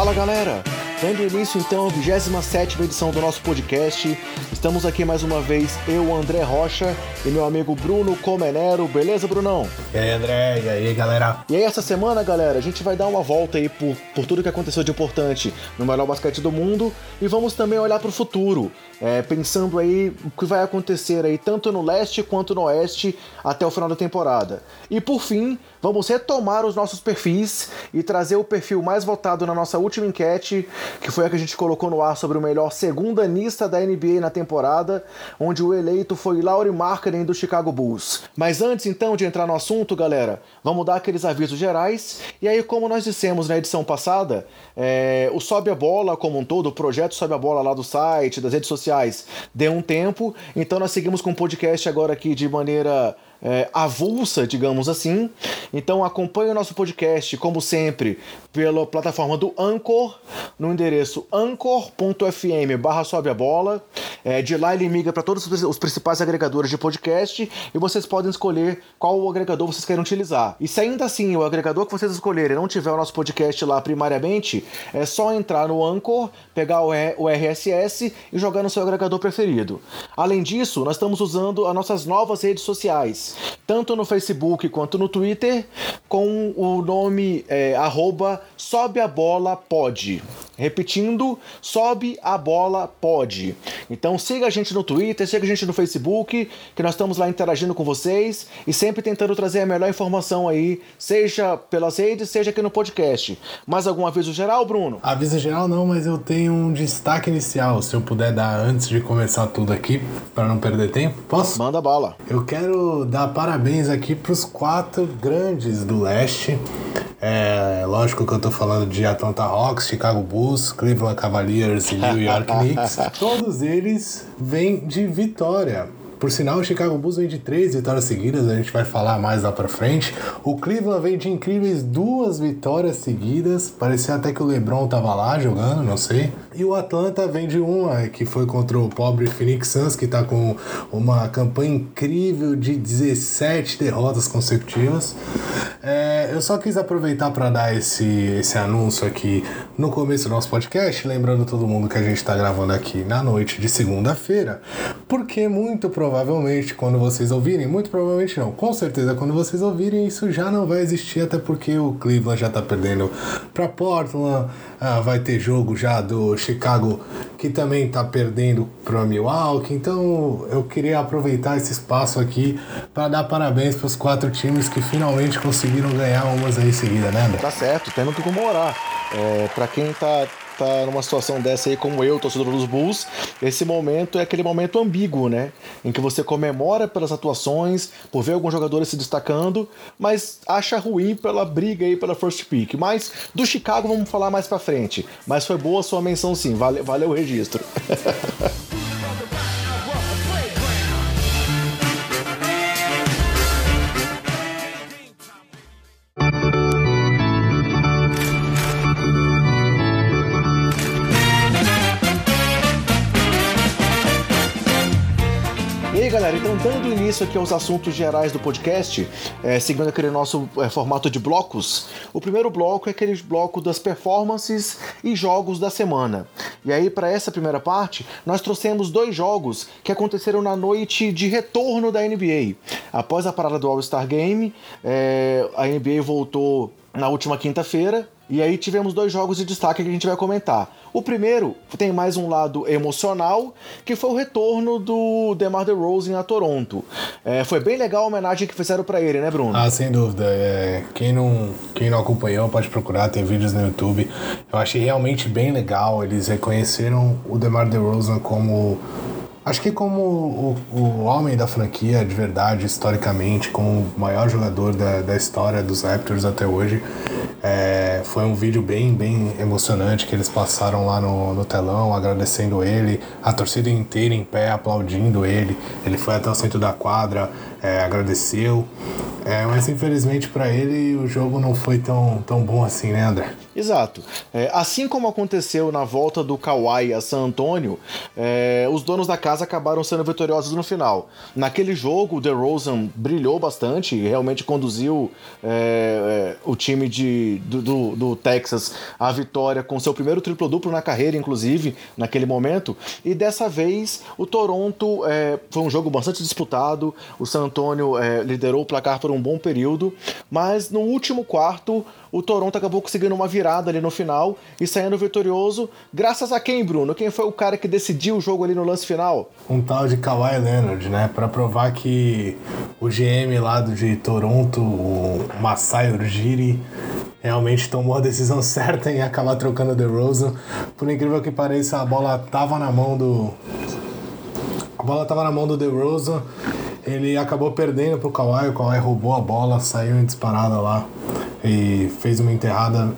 Fala galera! Dando início então à 27 edição do nosso podcast. Estamos aqui mais uma vez, eu, André Rocha e meu amigo Bruno Comenero. Beleza, Brunão? E aí, André? E aí, galera? E aí, essa semana, galera, a gente vai dar uma volta aí por, por tudo que aconteceu de importante no melhor basquete do mundo e vamos também olhar para o futuro, é, pensando aí o que vai acontecer aí tanto no leste quanto no oeste até o final da temporada. E por fim, vamos retomar os nossos perfis e trazer o perfil mais votado na nossa última enquete que foi a que a gente colocou no ar sobre o melhor segundanista da NBA na temporada, onde o eleito foi Laurie Markkinen do Chicago Bulls. Mas antes então de entrar no assunto, galera, vamos dar aqueles avisos gerais. E aí, como nós dissemos na edição passada, é, o Sobe a Bola como um todo, o projeto Sobe a Bola lá do site, das redes sociais, deu um tempo, então nós seguimos com o podcast agora aqui de maneira é, avulsa, digamos assim. Então acompanhe o nosso podcast, como sempre, pela plataforma do Anchor, no endereço anchor.fm barra sobe a bola. É, de lá ele migra para todos os principais agregadores de podcast e vocês podem escolher qual agregador vocês querem utilizar. E se ainda assim o agregador que vocês escolherem não tiver o nosso podcast lá primariamente, é só entrar no Anchor, pegar o RSS e jogar no seu agregador preferido. Além disso, nós estamos usando as nossas novas redes sociais tanto no Facebook quanto no Twitter, com o nome é, arroba sobe a bola pode. Repetindo, sobe a bola pode. Então siga a gente no Twitter, siga a gente no Facebook, que nós estamos lá interagindo com vocês e sempre tentando trazer a melhor informação aí, seja pelas redes, seja aqui no podcast. Mais algum aviso geral, Bruno? Aviso geral não, mas eu tenho um destaque inicial, se eu puder dar antes de começar tudo aqui, para não perder tempo. Posso? Manda bala. Eu quero dar parabéns aqui para os quatro grandes do leste. É, lógico que eu tô falando de Atlanta Hawks, Chicago Bulls, Cleveland Cavaliers e New York Knicks. Todos eles vêm de vitória. Por sinal, o Chicago Bulls vem de três vitórias seguidas, a gente vai falar mais lá pra frente. O Cleveland vem de incríveis duas vitórias seguidas, parecia até que o LeBron tava lá jogando, não sei. E o Atlanta vem de uma, que foi contra o pobre Phoenix Suns, que tá com uma campanha incrível de 17 derrotas consecutivas. É, eu só quis aproveitar para dar esse, esse anúncio aqui no começo do nosso podcast, lembrando todo mundo que a gente está gravando aqui na noite de segunda-feira, porque muito provavelmente quando vocês ouvirem, muito provavelmente não, com certeza quando vocês ouvirem isso já não vai existir, até porque o Cleveland já tá perdendo para Portland, ah, vai ter jogo já do Chicago que também tá perdendo para Milwaukee, então eu queria aproveitar esse espaço aqui para dar parabéns para os quatro times que finalmente conseguiram ganhar umas aí seguida, né, André? Tá certo, tendo que comemorar. É, para quem tá tá numa situação dessa aí, como eu, torcedor dos Bulls, esse momento é aquele momento ambíguo, né? Em que você comemora pelas atuações, por ver alguns jogadores se destacando, mas acha ruim pela briga aí pela first pick. Mas do Chicago vamos falar mais pra frente. Mas foi boa a sua menção sim, valeu, valeu o registro. então dando início aqui aos assuntos gerais do podcast, é, seguindo aquele nosso é, formato de blocos, o primeiro bloco é aquele bloco das performances e jogos da semana. E aí, para essa primeira parte, nós trouxemos dois jogos que aconteceram na noite de retorno da NBA. Após a parada do All-Star Game, é, a NBA voltou na última quinta-feira e aí tivemos dois jogos de destaque que a gente vai comentar. O primeiro tem mais um lado emocional, que foi o retorno do DeMar DeRozan a Toronto. É, foi bem legal a homenagem que fizeram para ele, né, Bruno? Ah, sem dúvida. É, quem, não, quem não acompanhou pode procurar, tem vídeos no YouTube. Eu achei realmente bem legal. Eles reconheceram o DeMar DeRozan como Acho que como o, o homem da franquia, de verdade, historicamente, como o maior jogador da, da história dos Raptors até hoje, é, foi um vídeo bem, bem emocionante que eles passaram lá no, no telão, agradecendo ele, a torcida inteira em pé, aplaudindo ele. Ele foi até o centro da quadra, é, agradeceu. É, mas infelizmente para ele o jogo não foi tão, tão bom assim, né, André? Exato. É, assim como aconteceu na volta do Kawhi a San Antonio, é, os donos da casa acabaram sendo vitoriosos no final. Naquele jogo, o DeRozan brilhou bastante e realmente conduziu é, é o time de, do, do, do, Texas à vitória com seu primeiro triplo-duplo na carreira, inclusive, naquele momento. E dessa vez, o Toronto é, foi um jogo bastante disputado. O San Antonio é, liderou o placar por um bom período, mas no último quarto, o Toronto acabou conseguindo uma virada ali no final e saindo vitorioso, graças a quem, Bruno? Quem foi o cara que decidiu o jogo ali no lance final? Um tal de Kawhi Leonard, né? Para provar que o GM lá de Toronto, o Masai Ujiri, realmente tomou a decisão certa em acabar trocando o DeRozan. Por incrível que pareça, a bola tava na mão do a bola tava na mão do DeRozan. Ele acabou perdendo pro Kawhi, o Kawhi roubou a bola, saiu em disparada lá e fez uma enterrada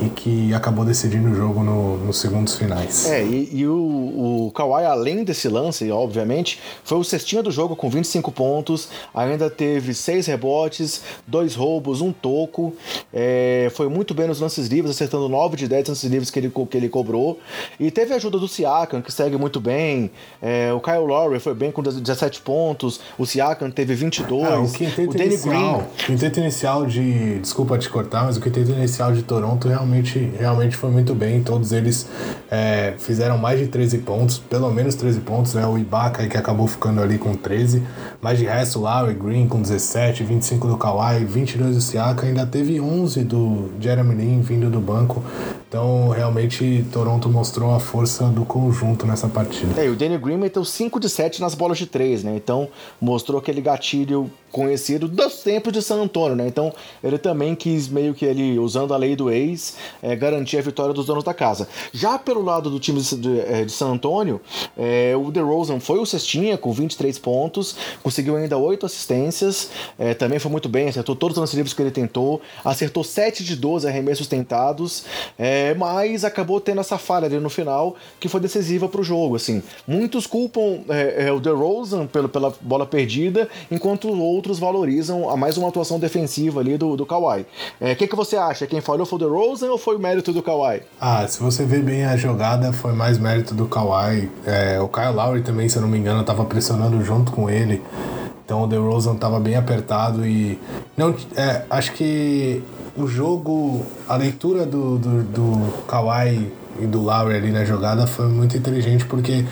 e que acabou decidindo o jogo no, nos segundos finais. É, e, e o, o Kawhi, além desse lance, obviamente, foi o cestinha do jogo com 25 pontos, ainda teve 6 rebotes, 2 roubos, um toco, é, foi muito bem nos lances livres, acertando 9 de 10 lances livres que ele, que ele cobrou, e teve a ajuda do Siakam, que segue muito bem, é, o Kyle Lowry foi bem com 17 pontos, o Siakam teve 22, é, o, o Danny Green... O quinteto inicial de... Desculpa te cortar, mas o quinteto inicial de Toronto realmente, realmente foi muito bem. Todos eles é, fizeram mais de 13 pontos, pelo menos 13 pontos, né? O Ibaka que acabou ficando ali com 13, mas de resto, Lowry Green com 17, 25 do Kawhi, 22 do Siaka, ainda teve 11 do Jeremy Lin vindo do banco. Então, realmente, Toronto mostrou a força do conjunto nessa partida. É, o Danny Green meteu 5 de 7 nas bolas de 3, né? Então, mostrou aquele gatilho conhecido dos tempos de San Antonio, né? Então, ele também quis meio que ele, usando a lei do ex, é, garantir a vitória dos donos da casa. Já pelo lado do time de, de, é, de San Antonio, é, o DeRozan foi o cestinha com 23 pontos, conseguiu ainda 8 assistências, é, também foi muito bem, acertou todos os lances que ele tentou, acertou 7 de 12 arremessos tentados, é, mas acabou tendo essa falha ali no final que foi decisiva para o jogo. Assim, muitos culpam o DeRozan pelo, pela bola perdida, enquanto outros valorizam a mais uma atuação defensiva ali do, do Kawhi. O é, que, que você acha? Quem falhou foi o DeRozan ou foi o mérito do Kawhi? Ah, se você ver bem a jogada, foi mais mérito do Kawhi. É, o Kyle Lowry também, se eu não me engano, estava pressionando junto com ele. Então o DeRozan estava bem apertado e não, é, acho que o jogo, a leitura do, do, do Kawhi e do Lowry ali na jogada foi muito inteligente porque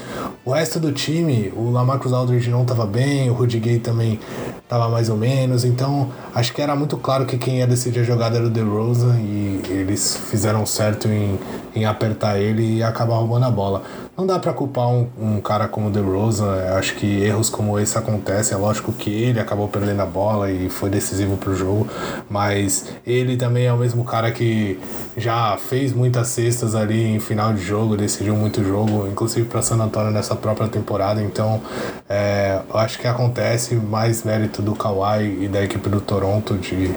o resto do time, o Lamarcus Aldridge não estava bem, o Rudy Gay também estava mais ou menos, então acho que era muito claro que quem ia decidir a jogada era o DeRozan e eles fizeram certo em, em apertar ele e acabar roubando a bola. Não dá para culpar um, um, cara como o DeRozan, acho que erros como esse acontecem, é lógico que ele acabou perdendo a bola e foi decisivo pro jogo, mas ele também é o mesmo cara que já fez muitas cestas ali em final de jogo, decidiu muito jogo, inclusive para San Antonio nessa própria temporada. Então, é, acho que acontece mais mérito do Kawhi e da equipe do Toronto de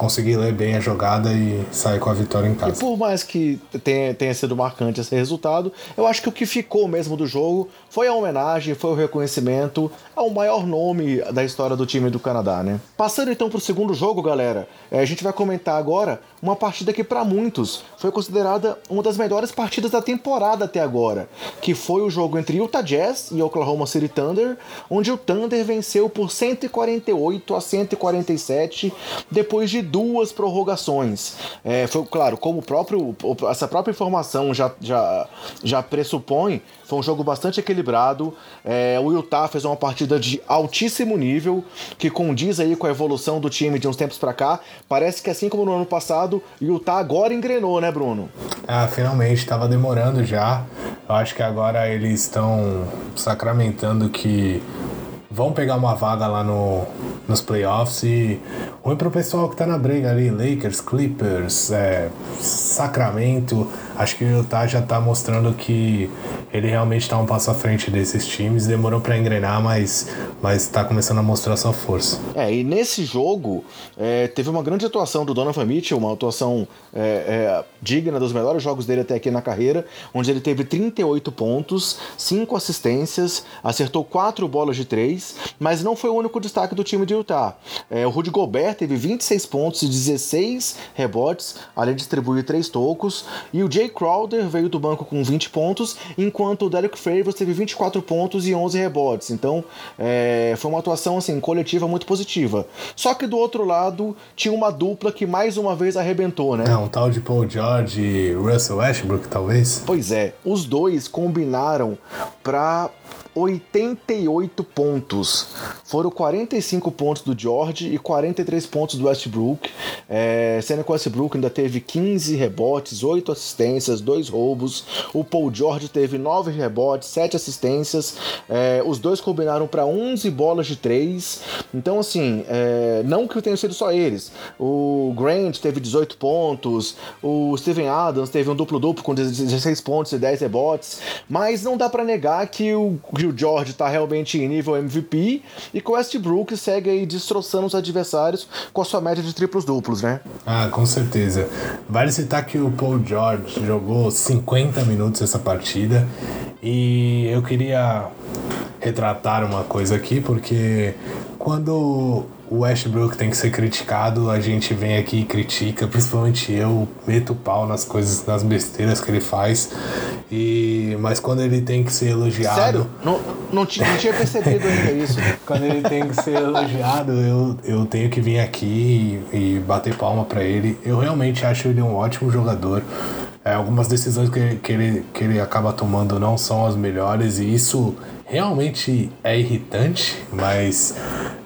conseguir ler bem a jogada e sair com a vitória em casa. E por mais que tenha, tenha sido marcante esse resultado, eu acho que o que ficou mesmo do jogo foi a homenagem, foi o reconhecimento ao maior nome da história do time do Canadá, né? Passando então para o segundo jogo, galera, é, a gente vai comentar agora uma partida que para muitos foi considerada uma das melhores partidas da temporada até agora, que foi o jogo entre Utah Jazz e Oklahoma City Thunder, onde o Thunder venceu por 148 a 147 depois de duas prorrogações. É, foi claro, como próprio essa própria informação já, já, já pressupõe, foi um jogo bastante equilibrado. É, o Utah fez uma partida de altíssimo nível, que condiz aí com a evolução do time de uns tempos para cá. Parece que assim como no ano passado, o Utah agora engrenou, né, Bruno? Ah, finalmente, estava demorando já. Eu acho que agora eles estão sacramentando que vão pegar uma vaga lá no, nos playoffs e ruim pro pessoal que tá na briga ali, Lakers, Clippers, é, Sacramento, acho que o Utah já tá mostrando que ele realmente tá um passo à frente desses times, demorou para engrenar, mas, mas tá começando a mostrar sua força. É, e nesse jogo é, teve uma grande atuação do Donovan Mitchell, uma atuação é, é, digna dos melhores jogos dele até aqui na carreira, onde ele teve 38 pontos, 5 assistências, acertou 4 bolas de 3, mas não foi o único destaque do time de Utah. É, o Rudy Gobert Gobert teve 26 pontos e 16 rebotes, além de distribuir 3 tocos. E o Jay Crowder veio do banco com 20 pontos, enquanto o Derek Favors teve 24 pontos e 11 rebotes. Então é, foi uma atuação assim, coletiva muito positiva. Só que do outro lado tinha uma dupla que mais uma vez arrebentou, né? É, um tal de Paul George e Russell Westbrook, talvez? Pois é, os dois combinaram para 88 pontos. Foram 45 pontos do George e 43 pontos do Westbrook. É, sendo que o Westbrook ainda teve 15 rebotes, 8 assistências, 2 roubos. O Paul George teve 9 rebotes, 7 assistências. É, os dois combinaram para 11 bolas de 3. Então, assim, é, não que tenha sido só eles. O Grant teve 18 pontos. O Steven Adams teve um duplo-duplo com 16 pontos e 10 rebotes. Mas não dá para negar que o o George está realmente em nível MVP e que o Westbrook segue aí destroçando os adversários com a sua média de triplos duplos, né? Ah, com certeza. Vale citar que o Paul George jogou 50 minutos essa partida e eu queria retratar uma coisa aqui porque quando o Westbrook tem que ser criticado, a gente vem aqui e critica, principalmente eu, meto o pau nas coisas, nas besteiras que ele faz. E mas quando ele tem que ser elogiado, Sério? Não, não, tinha, não tinha percebido ainda isso. quando ele tem que ser elogiado, eu, eu tenho que vir aqui e, e bater palma para ele. Eu realmente acho ele um ótimo jogador. É, algumas decisões que, que, ele, que ele acaba tomando não são as melhores e isso realmente é irritante, mas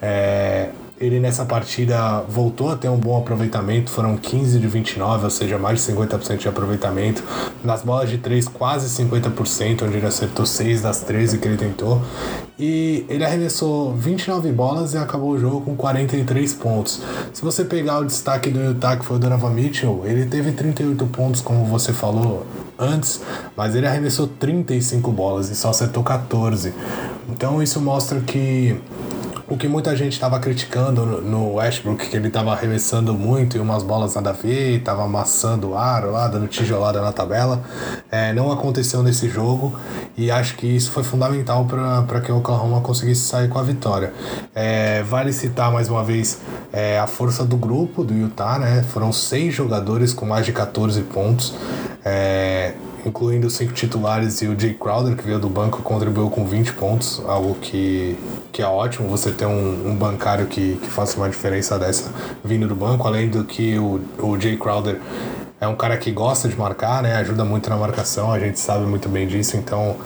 é, ele nessa partida voltou a ter um bom aproveitamento, foram 15 de 29, ou seja, mais de 50% de aproveitamento. Nas bolas de 3, quase 50%, onde ele acertou 6 das 13 que ele tentou. E ele arremessou 29 bolas e acabou o jogo com 43 pontos. Se você pegar o destaque do Utah, que foi o Donovan Mitchell, ele teve 38 pontos, como você falou antes, mas ele arremessou 35 bolas e só acertou 14. Então isso mostra que o que muita gente estava criticando no Westbrook, que ele estava arremessando muito e umas bolas nada a ver, estava amassando o ar lá, dando tijolada na tabela, é, não aconteceu nesse jogo e acho que isso foi fundamental para que o Oklahoma conseguisse sair com a vitória. É, vale citar mais uma vez é, a força do grupo do Utah, né? Foram seis jogadores com mais de 14 pontos. É, incluindo cinco titulares e o Jay Crowder, que veio do banco, contribuiu com 20 pontos, algo que, que é ótimo você ter um, um bancário que, que faça uma diferença dessa vindo do banco, além do que o, o Jay Crowder é um cara que gosta de marcar, né? Ajuda muito na marcação, a gente sabe muito bem disso. Então,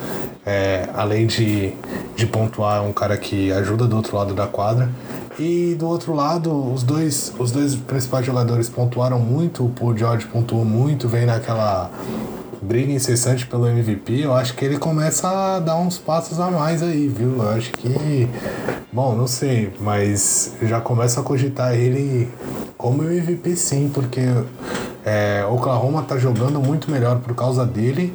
é, além de, de pontuar, é um cara que ajuda do outro lado da quadra. E do outro lado, os dois, os dois principais jogadores pontuaram muito. O Paul George pontuou muito, vem naquela briga incessante pelo MVP, eu acho que ele começa a dar uns passos a mais aí, viu? Eu acho que. Bom, não sei, mas já começa a cogitar ele como MVP sim, porque é, Oklahoma tá jogando muito melhor por causa dele.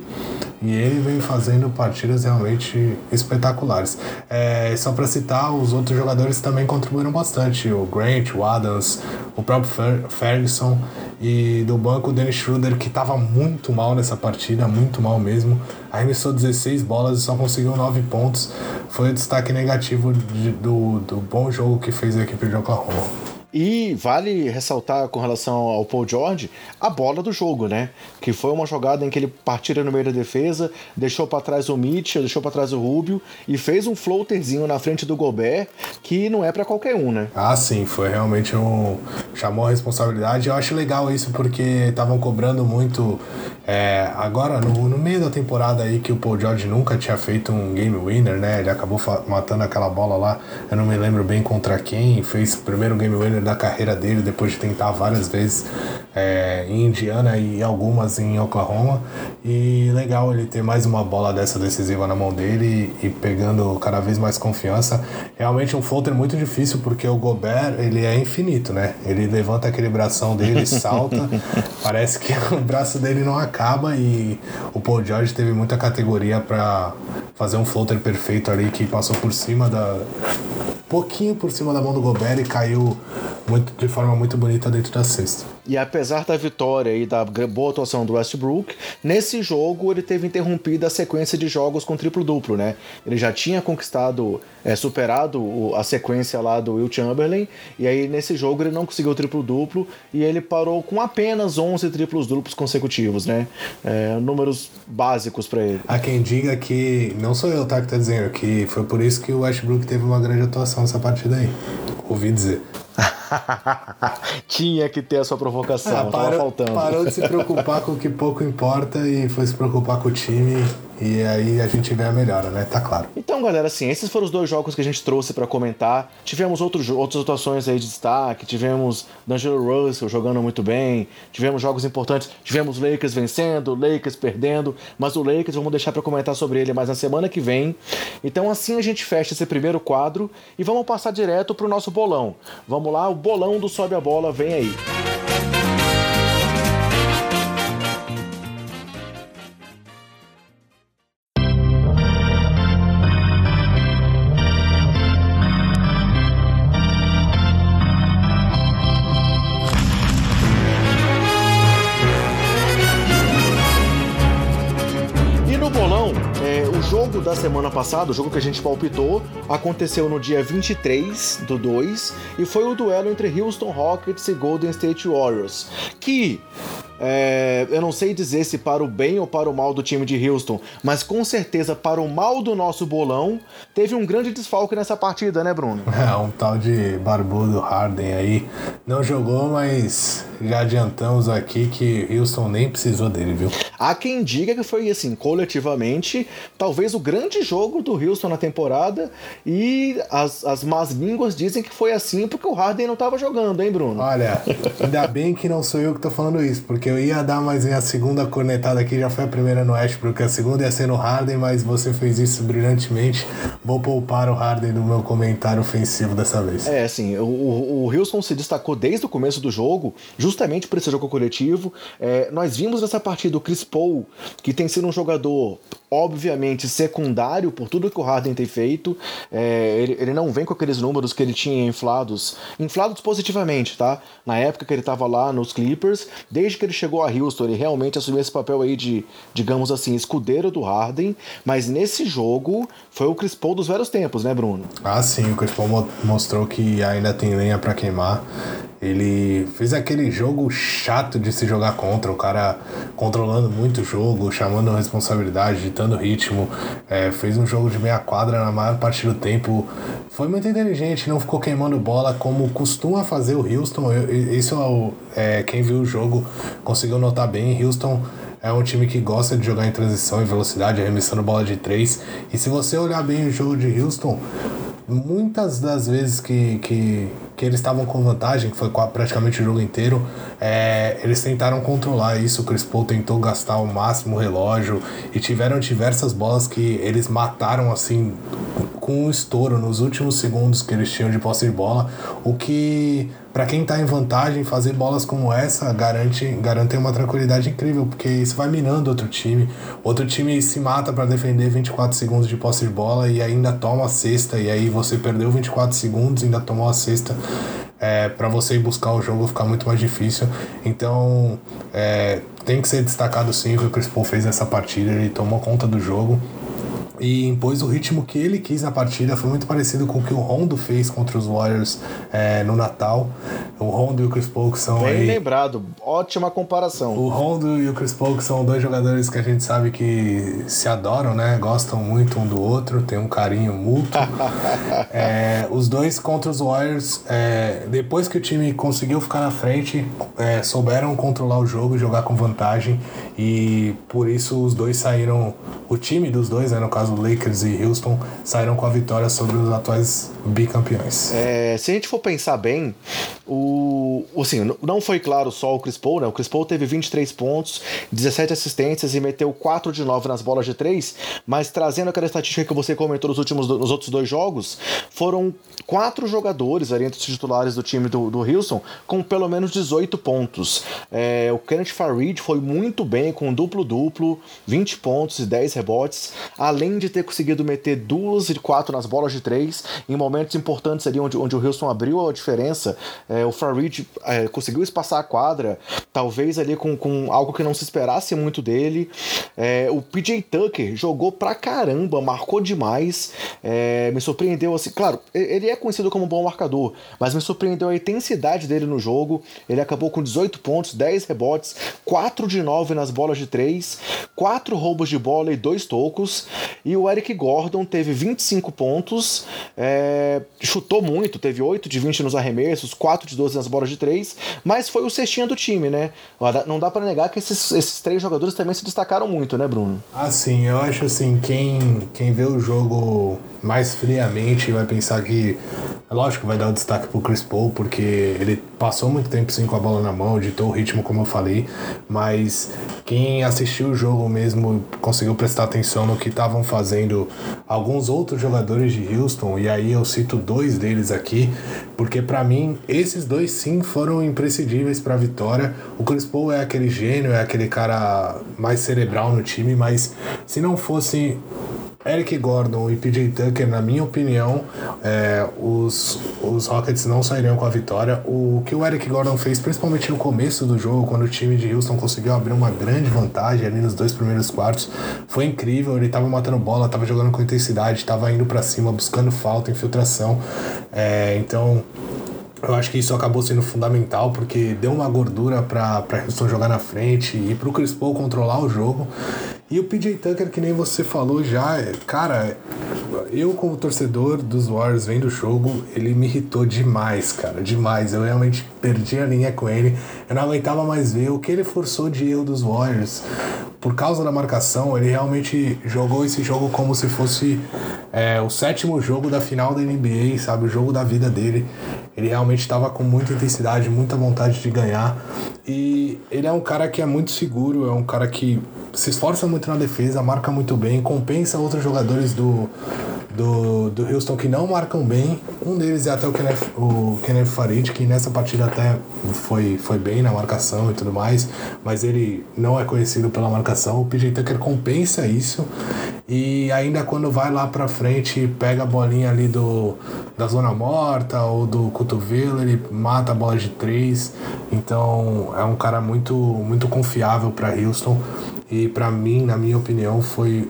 E ele vem fazendo partidas realmente espetaculares. É, só para citar, os outros jogadores também contribuíram bastante. O Grant, o Adams, o próprio Fer Ferguson. E do banco o Dennis Schroeder, que estava muito mal nessa partida, muito mal mesmo. Arremessou 16 bolas e só conseguiu 9 pontos. Foi o destaque negativo de, do, do bom jogo que fez a equipe de Oklahoma. E vale ressaltar com relação ao Paul George a bola do jogo, né? Que foi uma jogada em que ele partiu no meio da defesa, deixou para trás o Mitchell, deixou para trás o Rubio e fez um floaterzinho na frente do Gobert que não é para qualquer um, né? Ah, sim, foi realmente um. chamou a responsabilidade. Eu acho legal isso porque estavam cobrando muito. É, agora, no, no meio da temporada aí que o Paul George nunca tinha feito um game winner, né? Ele acabou matando aquela bola lá, eu não me lembro bem contra quem, fez primeiro game winner da carreira dele, depois de tentar várias vezes é, em Indiana e algumas em Oklahoma. E legal ele ter mais uma bola dessa decisiva na mão dele e, e pegando cada vez mais confiança. Realmente um floater muito difícil, porque o Gobert ele é infinito, né? Ele levanta aquele bração dele, salta, parece que o braço dele não acaba e o Paul George teve muita categoria para fazer um floater perfeito ali que passou por cima da pouquinho por cima da mão do Gobert e caiu muito, de forma muito bonita dentro da cesta. E apesar da vitória e da boa atuação do Westbrook, nesse jogo ele teve interrompida a sequência de jogos com triplo-duplo, né? Ele já tinha conquistado, é, superado a sequência lá do Will Chamberlain, e aí nesse jogo ele não conseguiu triplo-duplo e ele parou com apenas 11 triplos-duplos consecutivos, né? É, números básicos para ele. Há quem diga que, não sou eu, tá, que tá dizendo, que foi por isso que o Westbrook teve uma grande atuação nessa partida aí. Ouvi dizer. Tinha que ter a sua provocação, ah, parou, tava faltando. Parou de se preocupar com o que pouco importa e foi se preocupar com o time e aí a gente vê a melhora, né? Tá claro. Então, galera, assim, esses foram os dois jogos que a gente trouxe para comentar. Tivemos outros, outras atuações aí de destaque, tivemos D'Angelo Russell jogando muito bem, tivemos jogos importantes, tivemos Lakers vencendo, Lakers perdendo, mas o Lakers vamos deixar para comentar sobre ele mais na semana que vem. Então, assim a gente fecha esse primeiro quadro e vamos passar direto pro nosso bolão. Vamos lá, o bolão do Sobe a Bola vem aí. Da semana passada, o jogo que a gente palpitou, aconteceu no dia 23 do 2 e foi o duelo entre Houston Rockets e Golden State Warriors, que é, eu não sei dizer se para o bem ou para o mal do time de Houston, mas com certeza para o mal do nosso bolão, teve um grande desfalque nessa partida, né, Bruno? É, um tal de barbudo Harden aí. Não jogou, mas já adiantamos aqui que Houston nem precisou dele, viu? Há quem diga que foi, assim, coletivamente, talvez o grande jogo do Houston na temporada e as, as más línguas dizem que foi assim porque o Harden não estava jogando, hein, Bruno? Olha, ainda bem que não sou eu que tô falando isso, porque eu ia dar mais a segunda cornetada aqui, já foi a primeira no porque a segunda ia ser no Harden, mas você fez isso brilhantemente. Vou poupar o Harden do meu comentário ofensivo dessa vez. É, assim, o, Houston se destacou desde o começo do jogo, justamente por esse jogo coletivo. É, nós vimos nessa partida o Chris Paul, que tem sido um jogador obviamente secundário por tudo que o Harden tem feito. É, ele, ele não vem com aqueles números que ele tinha inflados, inflados positivamente, tá? Na época que ele estava lá nos Clippers, desde que ele chegou a Houston, ele realmente assumiu esse papel aí de, digamos assim, escudeiro do Harden. Mas nesse jogo foi o Chris Paul dos velhos tempos, né, Bruno? Ah, sim, o Chris Paul mostrou que ainda tem lenha para queimar. Ele fez aquele jogo chato de se jogar contra, o cara controlando muito o jogo, chamando a responsabilidade, ditando ritmo. É, fez um jogo de meia quadra na maior parte do tempo. Foi muito inteligente, não ficou queimando bola como costuma fazer o Houston. Eu, isso é, quem viu o jogo conseguiu notar bem. Houston é um time que gosta de jogar em transição e velocidade, arremessando bola de três. E se você olhar bem o jogo de Houston, muitas das vezes que, que, que eles estavam com vantagem, que foi praticamente o jogo inteiro, é, eles tentaram controlar isso. O Chris Paul tentou gastar o máximo o relógio e tiveram diversas bolas que eles mataram assim com um estouro nos últimos segundos que eles tinham de posse de bola, o que para quem está em vantagem, fazer bolas como essa garante, garante uma tranquilidade incrível, porque isso vai minando outro time. Outro time se mata para defender 24 segundos de posse de bola e ainda toma a cesta, e aí você perdeu 24 segundos, ainda tomou a cesta. É, para você ir buscar o jogo ficar muito mais difícil. Então, é, tem que ser destacado sim que o Chris Paul fez nessa partida. Ele tomou conta do jogo e impôs o ritmo que ele quis na partida. Foi muito parecido com o que o Rondo fez contra os Warriors é, no Natal. O Rondo e o Chris Paul que são. Bem aí, lembrado, ótima comparação. O Rondo e o Chris Paul que são dois jogadores que a gente sabe que se adoram, né? Gostam muito um do outro, tem um carinho mútuo. é, os dois contra os Warriors, é, depois que o time conseguiu ficar na frente, souberam controlar o jogo, jogar com vantagem e por isso os dois saíram. O time dos dois, né, no caso caso Lakers e Houston, saíram com a vitória sobre os atuais bicampeões. É, se a gente for pensar bem, o, assim, não foi claro só o Chris Paul, né? O Chris Paul teve 23 pontos, 17 assistências e meteu 4 de 9 nas bolas de 3, mas trazendo aquela estatística que você comentou nos, últimos, nos outros dois jogos, foram quatro jogadores ali entre os titulares do time do, do Houston com pelo menos 18 pontos. É, o Kenneth Farid foi muito bem com duplo-duplo, 20 pontos e 10 rebotes, além além de ter conseguido meter duas e quatro nas bolas de três, em momentos importantes ali onde, onde o Houston abriu a diferença, é, o Farid é, conseguiu espaçar a quadra, talvez ali com, com algo que não se esperasse muito dele. É, o PJ Tucker jogou pra caramba, marcou demais, é, me surpreendeu assim, claro, ele é conhecido como um bom marcador, mas me surpreendeu a intensidade dele no jogo. Ele acabou com 18 pontos, 10 rebotes, 4 de 9 nas bolas de 3, 4 roubos de bola e 2 tocos. E o Eric Gordon teve 25 pontos, é, chutou muito, teve 8 de 20 nos arremessos, 4 de 12 nas bolas de 3, mas foi o cestinha do time, né? Não dá para negar que esses, esses três jogadores também se destacaram muito, né, Bruno? Assim, eu acho assim, quem, quem vê o jogo mais friamente vai pensar que é lógico vai dar o destaque pro Chris Paul, porque ele passou muito tempo sem com a bola na mão, ditou o ritmo como eu falei, mas quem assistiu o jogo mesmo conseguiu prestar atenção no que estavam fazendo alguns outros jogadores de Houston, e aí eu cito dois deles aqui, porque para mim esses dois sim foram imprescindíveis para a vitória. O Chris Paul é aquele gênio, é aquele cara mais cerebral no time, mas se não fosse Eric Gordon e PJ Tucker, na minha opinião, é, os, os Rockets não sairiam com a vitória. O que o Eric Gordon fez, principalmente no começo do jogo, quando o time de Houston conseguiu abrir uma grande vantagem ali nos dois primeiros quartos, foi incrível. Ele estava matando bola, estava jogando com intensidade, estava indo para cima, buscando falta, infiltração. É, então. Eu acho que isso acabou sendo fundamental porque deu uma gordura para Houston jogar na frente e para o Chris Paul controlar o jogo. E o PJ Tucker, que nem você falou já, é, cara, eu como torcedor dos Warriors vendo o jogo, ele me irritou demais, cara, demais. Eu realmente perdi a linha com ele. Eu não aguentava mais ver o que ele forçou de erro dos Warriors. Por causa da marcação, ele realmente jogou esse jogo como se fosse é, o sétimo jogo da final da NBA, sabe? O jogo da vida dele. Ele realmente estava com muita intensidade, muita vontade de ganhar. E ele é um cara que é muito seguro, é um cara que se esforça muito na defesa, marca muito bem, compensa outros jogadores do, do, do Houston que não marcam bem. Um deles é até o Kenneth, o Kenneth Farid, que nessa partida até foi, foi bem na marcação e tudo mais, mas ele não é conhecido pela marcação. O PJ Tucker compensa isso e ainda quando vai lá pra frente, pega a bolinha ali do, da zona morta ou do cotovelo, ele mata a bola de três. Então é um cara muito, muito confiável para Houston. E para mim, na minha opinião, foi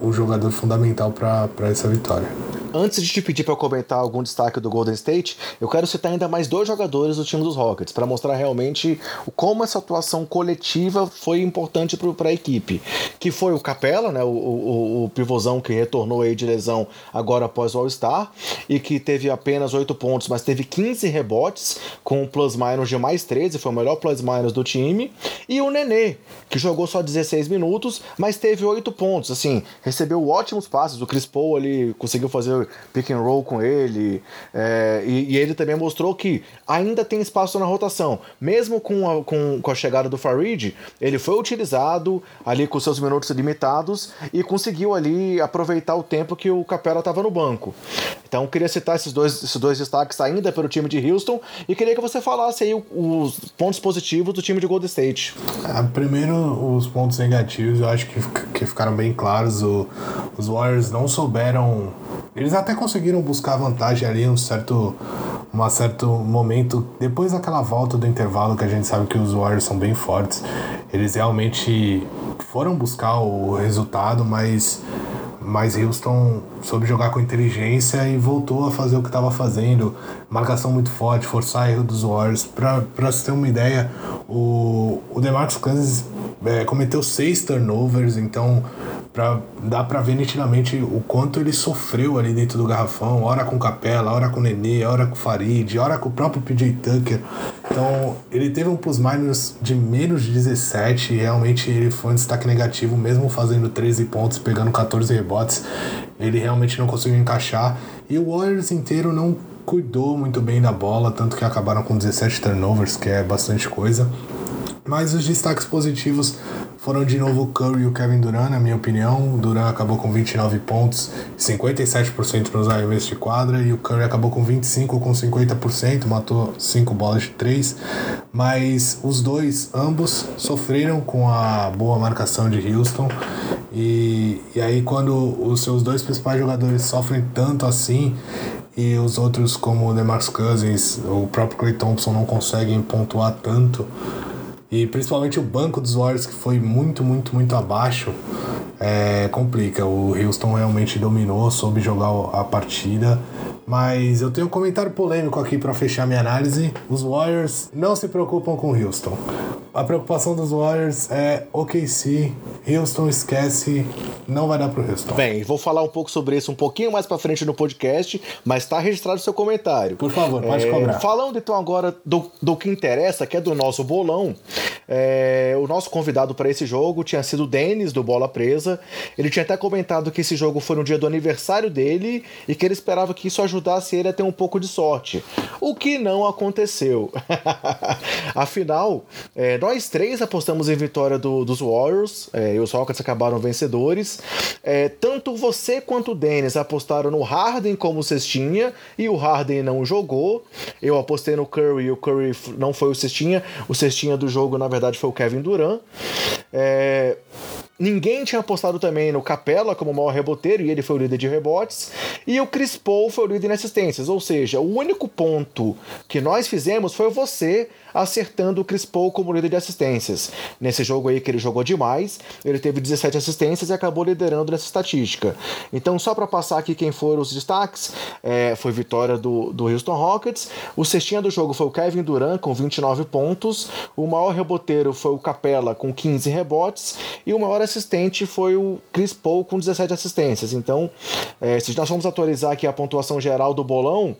o jogador fundamental para essa vitória. Antes de te pedir para comentar algum destaque do Golden State, eu quero citar ainda mais dois jogadores do time dos Rockets para mostrar realmente como essa atuação coletiva foi importante para a equipe. Que foi o Capela, né, o, o, o, pivôzão que retornou aí de lesão agora após o All-Star e que teve apenas 8 pontos, mas teve 15 rebotes com um plus-minus de mais 13, foi o melhor plus-minus do time. E o Nenê, que jogou só 16 minutos, mas teve 8 pontos. Assim, recebeu ótimos passes. O Chris Paul ali conseguiu fazer pick and roll com ele. É, e, e, ele também mostrou que ainda tem espaço na rotação. Mesmo com a, com, com a chegada do Farid, ele foi utilizado ali com seus minutos limitados e conseguiu ali aproveitar o tempo que o Capela estava no banco. Então queria citar esses dois, esses dois destaques ainda pelo time de Houston e queria que você falasse aí os pontos positivos do time de Golden State. Ah, primeiro, os pontos negativos eu acho que, que ficaram bem claros. O, os Warriors não souberam eles até conseguiram buscar vantagem ali um certo, um certo momento. Depois daquela volta do intervalo, que a gente sabe que os Warriors são bem fortes, eles realmente foram buscar o resultado, mas, mas Houston soube jogar com inteligência e voltou a fazer o que estava fazendo. Marcação muito forte, forçar erro dos Warriors. Para você ter uma ideia, o, o DeMarcus Cousins é, cometeu seis turnovers, então Pra, dá pra ver nitidamente o quanto ele sofreu ali dentro do garrafão, hora com Capela, hora com Nenê, hora com Farid, hora com o próprio PJ Tucker. Então, ele teve um plus-minus de menos de 17 e realmente ele foi um destaque negativo, mesmo fazendo 13 pontos, pegando 14 rebotes. Ele realmente não conseguiu encaixar. E o Warriors inteiro não cuidou muito bem da bola, tanto que acabaram com 17 turnovers, que é bastante coisa. Mas os destaques positivos foram de novo o Curry e o Kevin Durant, na minha opinião. O Durant acabou com 29 pontos, 57% nos arremessos de quadra, e o Curry acabou com 25 com 50%, matou 5 bolas de 3. Mas os dois, ambos, sofreram com a boa marcação de Houston E, e aí quando os seus dois principais jogadores sofrem tanto assim e os outros como o DeMarcus Cousins, o próprio Clay Thompson não conseguem pontuar tanto e principalmente o banco dos Warriors que foi muito, muito, muito abaixo, é, complica. O Houston realmente dominou, soube jogar a partida. Mas eu tenho um comentário polêmico aqui para fechar minha análise. Os Warriors não se preocupam com o Houston. A preocupação dos Warriors é OKC, Houston esquece, não vai dar pro Houston. Bem, vou falar um pouco sobre isso um pouquinho mais para frente no podcast, mas está registrado o seu comentário. Por favor, pode é, cobrar. Falando então agora do, do que interessa, que é do nosso bolão, é, o nosso convidado para esse jogo tinha sido o Denis, do Bola Presa. Ele tinha até comentado que esse jogo foi no dia do aniversário dele e que ele esperava que isso ajudasse ele a ter um pouco de sorte. O que não aconteceu. Afinal, é, nós três apostamos em vitória do, dos Warriors, é, e os Rockets acabaram vencedores. É, tanto você quanto o Dennis apostaram no Harden como cestinha, e o Harden não jogou. Eu apostei no Curry, e o Curry não foi o cestinha. O cestinha do jogo, na verdade, foi o Kevin Durant. É, Ninguém tinha apostado também no Capela como maior reboteiro e ele foi o líder de rebotes. E o Chris Paul foi o líder em assistências. Ou seja, o único ponto que nós fizemos foi você acertando o Chris Paul como líder de assistências. Nesse jogo aí que ele jogou demais, ele teve 17 assistências e acabou liderando nessa estatística. Então, só para passar aqui quem foram os destaques, é, foi vitória do, do Houston Rockets. O cestinha do jogo foi o Kevin Durant com 29 pontos. O maior reboteiro foi o Capela com 15 rebotes. E o maior assistente foi o Chris Paul com 17 assistências. Então, é, se nós formos atualizar aqui a pontuação geral do bolão,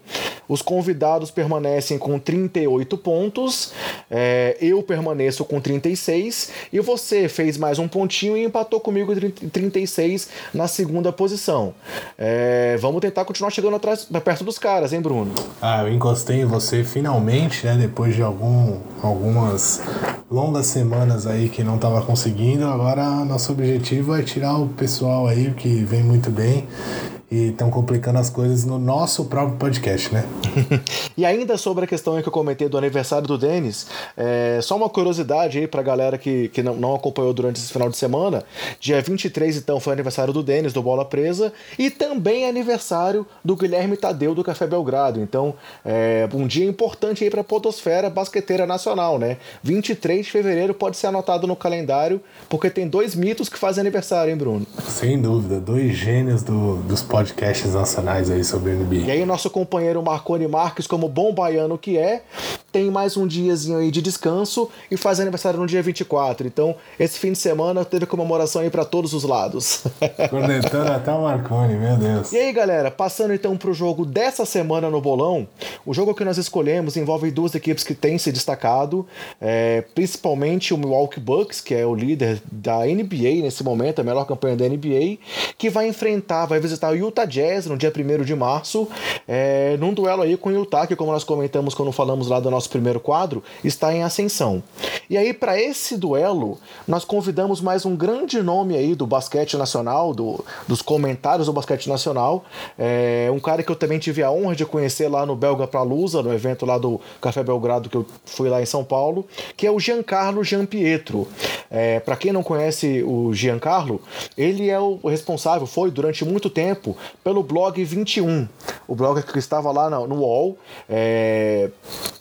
os convidados permanecem com 38 pontos, é, eu permaneço com 36 e você fez mais um pontinho e empatou comigo em 36 na segunda posição. É, vamos tentar continuar chegando atrás, perto dos caras, hein, Bruno? Ah, eu encostei em você finalmente, né? Depois de algum, algumas longas semanas aí que não estava conseguindo. Agora nosso objetivo é tirar o pessoal aí que vem muito bem e estão complicando as coisas no nosso próprio podcast, né? e ainda sobre a questão que eu comentei do aniversário do Denis, é, só uma curiosidade aí pra galera que, que não, não acompanhou durante esse final de semana. Dia 23, então, foi aniversário do Denis, do Bola Presa, e também aniversário do Guilherme Tadeu, do Café Belgrado. Então, é um dia importante aí pra Podosfera Basqueteira Nacional, né? 23 de fevereiro pode ser anotado no calendário, porque tem dois mitos que fazem aniversário, hein, Bruno? Sem dúvida, dois gênios do, dos podcasts nacionais aí sobre NBA. E aí, nosso companheiro Marconi Marques, como bom baiano que é, tem mais um diazinho aí de descanso e faz aniversário no dia 24. Então, esse fim de semana teve comemoração aí para todos os lados. Conectando até o Marconi, meu Deus. E aí, galera, passando então pro jogo dessa semana no bolão, o jogo que nós escolhemos envolve duas equipes que têm se destacado, é, principalmente o Milwaukee Bucks, que é o líder da NBA nesse momento, a melhor campanha da NBA, que vai enfrentar, vai visitar o Utah Jazz no dia 1 de março, é, num duelo aí com o Utah, que como nós comentamos quando falamos lá do nosso primeiro quadro, está em ascensão. E aí, para esse duelo, nós convidamos mais um grande nome aí do basquete nacional, do, dos comentários do basquete nacional, é, um cara que eu também tive a honra de conhecer lá no Belga Pralusa, no evento lá do Café Belgrado que eu fui lá em São Paulo, que é o Giancarlo Gianpietro. É, para quem não conhece o Giancarlo, ele é o responsável, foi durante muito tempo, pelo blog 21. O blog que estava lá no, no UOL, é,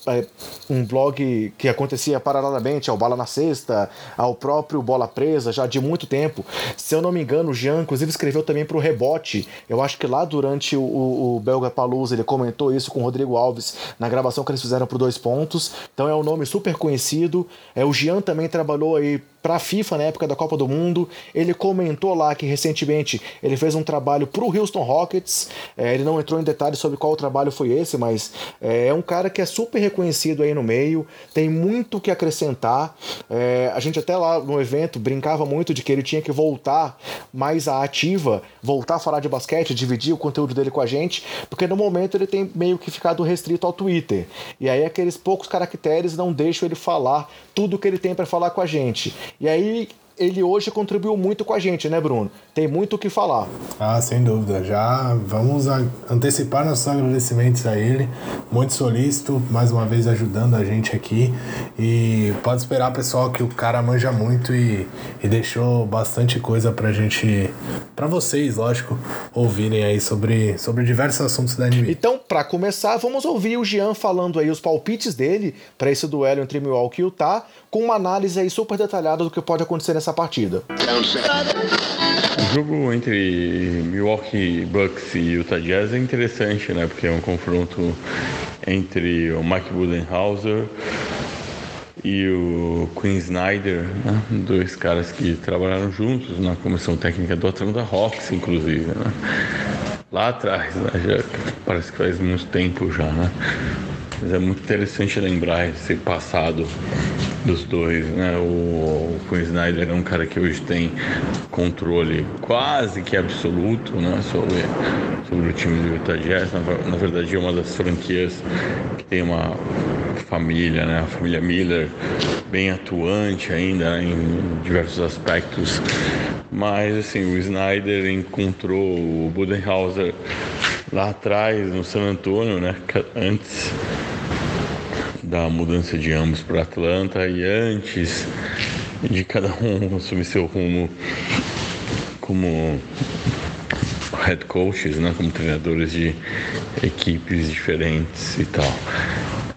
é, um blog que acontecia paralelamente ao Bala na Sexta, ao próprio Bola Presa, já de muito tempo. Se eu não me engano, o Jean, inclusive, escreveu também para o Rebote. Eu acho que lá durante o, o, o Belga Palusa ele comentou isso com o Rodrigo Alves na gravação que eles fizeram por dois pontos. Então é um nome super conhecido. É, o Jean também trabalhou aí para a FIFA na época da Copa do Mundo. Ele comentou lá que recentemente ele fez um trabalho para o Houston Rockets. É, ele não entrou em detalhes sobre qual trabalho foi esse, mas é, é um cara que é super reconhecido aí no meio, tem muito que acrescentar. É, a gente até lá no evento brincava muito de que ele tinha que voltar mais à ativa, voltar a falar de basquete, dividir o conteúdo dele com a gente, porque no momento ele tem meio que ficado restrito ao Twitter. E aí aqueles poucos caracteres não deixam ele falar tudo que ele tem para falar com a gente. E aí ele hoje contribuiu muito com a gente, né, Bruno? Tem muito o que falar. Ah, sem dúvida. Já vamos antecipar nossos agradecimentos a ele. Muito solícito, mais uma vez ajudando a gente aqui. E pode esperar, pessoal, que o cara manja muito e, e deixou bastante coisa pra gente, pra vocês, lógico, ouvirem aí sobre, sobre diversos assuntos da NBA. Então, para começar, vamos ouvir o Jean falando aí os palpites dele para esse duelo entre Milwaukee e Utah, com uma análise aí super detalhada do que pode acontecer nessa partida. O jogo entre Milwaukee Bucks e Utah Jazz é interessante, né? Porque é um confronto entre o Mike Budenhauser e o Quinn Snyder, né? dois caras que trabalharam juntos na comissão técnica do Atlanta Hawks, inclusive, né? lá atrás, né? já, parece que faz muito tempo já, né? Mas é muito interessante lembrar esse passado dos dois, né? O, o Snyder é um cara que hoje tem controle quase que absoluto, né? Sobre, sobre o time do Utah Jazz. Na, na verdade, é uma das franquias que tem uma família, né? A família Miller bem atuante ainda em diversos aspectos. Mas assim, o Snyder encontrou o Budenhauser lá atrás no San Antônio, né? Antes da mudança de ambos para Atlanta e antes de cada um assumir seu rumo como head coaches, né, como treinadores de equipes diferentes e tal.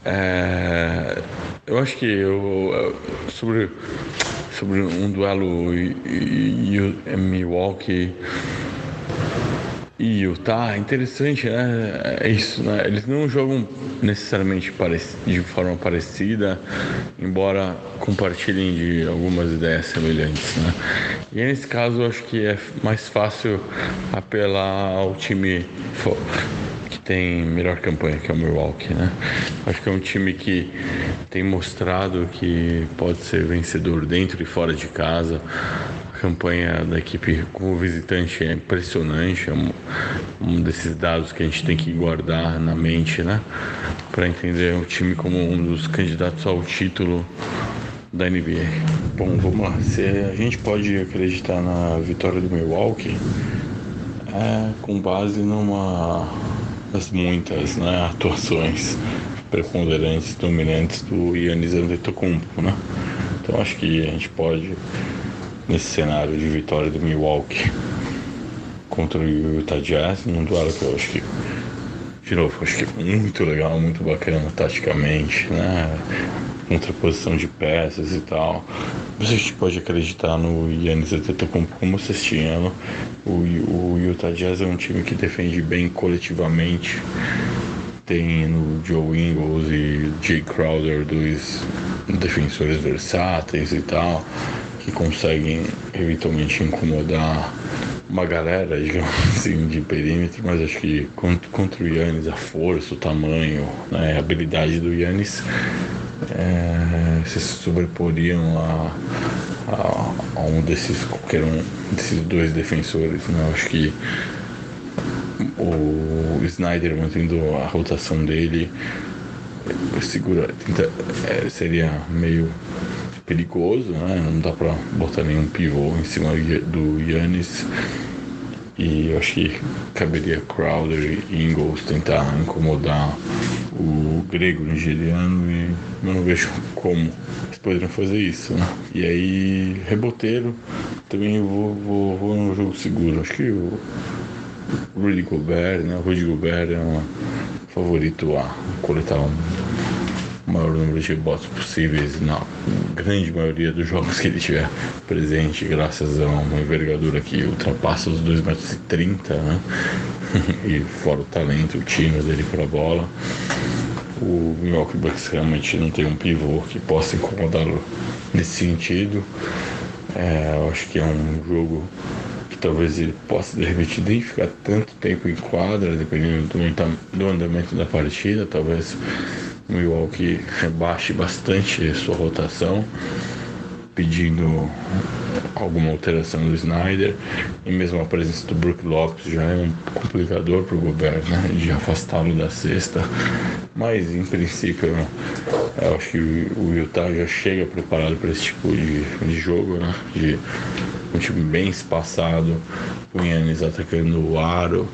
É, eu acho que eu, sobre, sobre um duelo em Milwaukee e Utah, interessante, né? É isso, né? Eles não jogam necessariamente de forma parecida, embora compartilhem de algumas ideias semelhantes, né? E nesse caso, eu acho que é mais fácil apelar ao time que tem melhor campanha, que é o Milwaukee, né? Acho que é um time que tem mostrado que pode ser vencedor dentro e fora de casa campanha da equipe como visitante é impressionante, é um, um, desses dados que a gente tem que guardar na mente, né? Para entender o time como um dos candidatos ao título da NBA. Bom, vamos lá. Se a gente pode acreditar na vitória do Milwaukee, é com base numa das muitas né, atuações preponderantes, dominantes do Yannis Antetokounmpo, né? Então acho que a gente pode nesse cenário de vitória do Milwaukee contra o Utah Jazz, num duelo que eu acho que, de novo, acho que muito legal, muito bacana taticamente, né? Contraposição de peças e tal. Gente pode acreditar no Yannis Antetokounmpo como cestiano. O, o Utah Jazz é um time que defende bem coletivamente. Tem no Joe Ingles e Jay Crowder dois defensores versáteis e tal que conseguem eventualmente incomodar uma galera, digamos assim, de perímetro, mas acho que contra, o Yannis, a força, o tamanho, né, a habilidade do Yannis é, se sobreporiam a, a, a, um desses, qualquer um desses dois defensores. Né? Acho que o Snyder mantendo a rotação dele segura, tenta, é, seria meio perigoso, né? Não dá para botar nenhum pivô em cima do Yannis. E eu acho que caberia Crowder e Ingles tentar incomodar o grego nigeriano e eu não vejo como eles poderiam fazer isso. Né? E aí, reboteiro, também vou, vou, vou no jogo seguro. Acho que o Rudy Gobert, né? O Rudy Gobert é um favorito a coletar um maior número de rebotes possíveis na grande maioria dos jogos que ele tiver presente, graças a uma envergadura que ultrapassa os 2,30 metros, né? e fora o talento, o tino dele para a bola. O Milwaukee Bucks realmente não tem um pivô que possa incomodá-lo nesse sentido. É, eu acho que é um jogo talvez ele possa de repente nem ficar tanto tempo em quadra, dependendo do, do andamento da partida, talvez o Milwaukee rebaixe bastante sua rotação, pedindo alguma alteração do Snyder e mesmo a presença do Brook Lopes já é um complicador para o Gobert, né? De afastá-lo da cesta. Mas em princípio eu acho que o Utah já chega preparado para esse tipo de, de jogo, né? De um time bem espaçado, o Yannis atacando o aro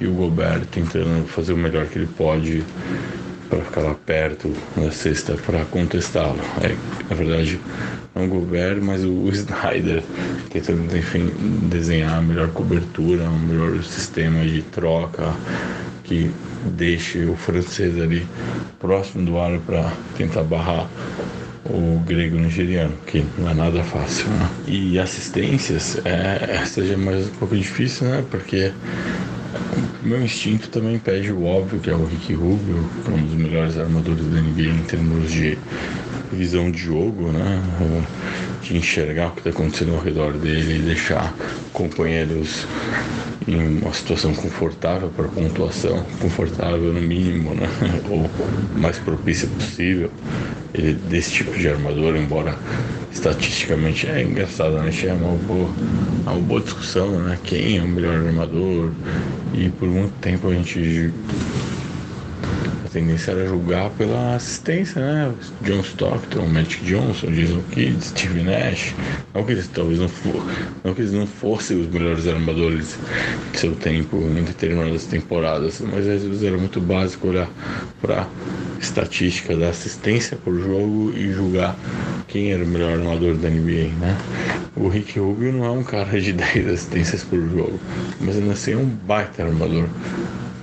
e o Gobert tentando fazer o melhor que ele pode para ficar lá perto na sexta para contestá-lo. É, na verdade, não o Gobert, mas o Snyder tentando, enfim, desenhar a melhor cobertura, um melhor sistema de troca que deixe o francês ali próximo do aro para tentar barrar o grego nigeriano, que não é nada fácil. Né? E assistências, é, essa já é mais um pouco difícil, né? Porque meu instinto também pede o óbvio, que é o Rick Rubio, que é um dos melhores armadores da NBA em termos de visão de jogo, né? De enxergar o que está acontecendo ao redor dele e deixar companheiros em uma situação confortável para pontuação, confortável no mínimo, né? ou mais propícia possível. Ele desse tipo de armador, embora estatisticamente é engraçado, né? É uma boa, uma boa discussão, né? Quem é o melhor armador? E por muito tempo a gente tendência era julgar pela assistência, né? John Stockton, Magic Johnson, Jason Kidd, Steve Nash. Não que eles talvez não, for, não que eles não fossem os melhores armadores de seu tempo em determinadas temporadas, mas às vezes era muito básico olhar para estatística da assistência por jogo e julgar quem era o melhor armador da NBA, né? O Rick Rubio não é um cara de 10 assistências por jogo, mas ainda assim é um baita armador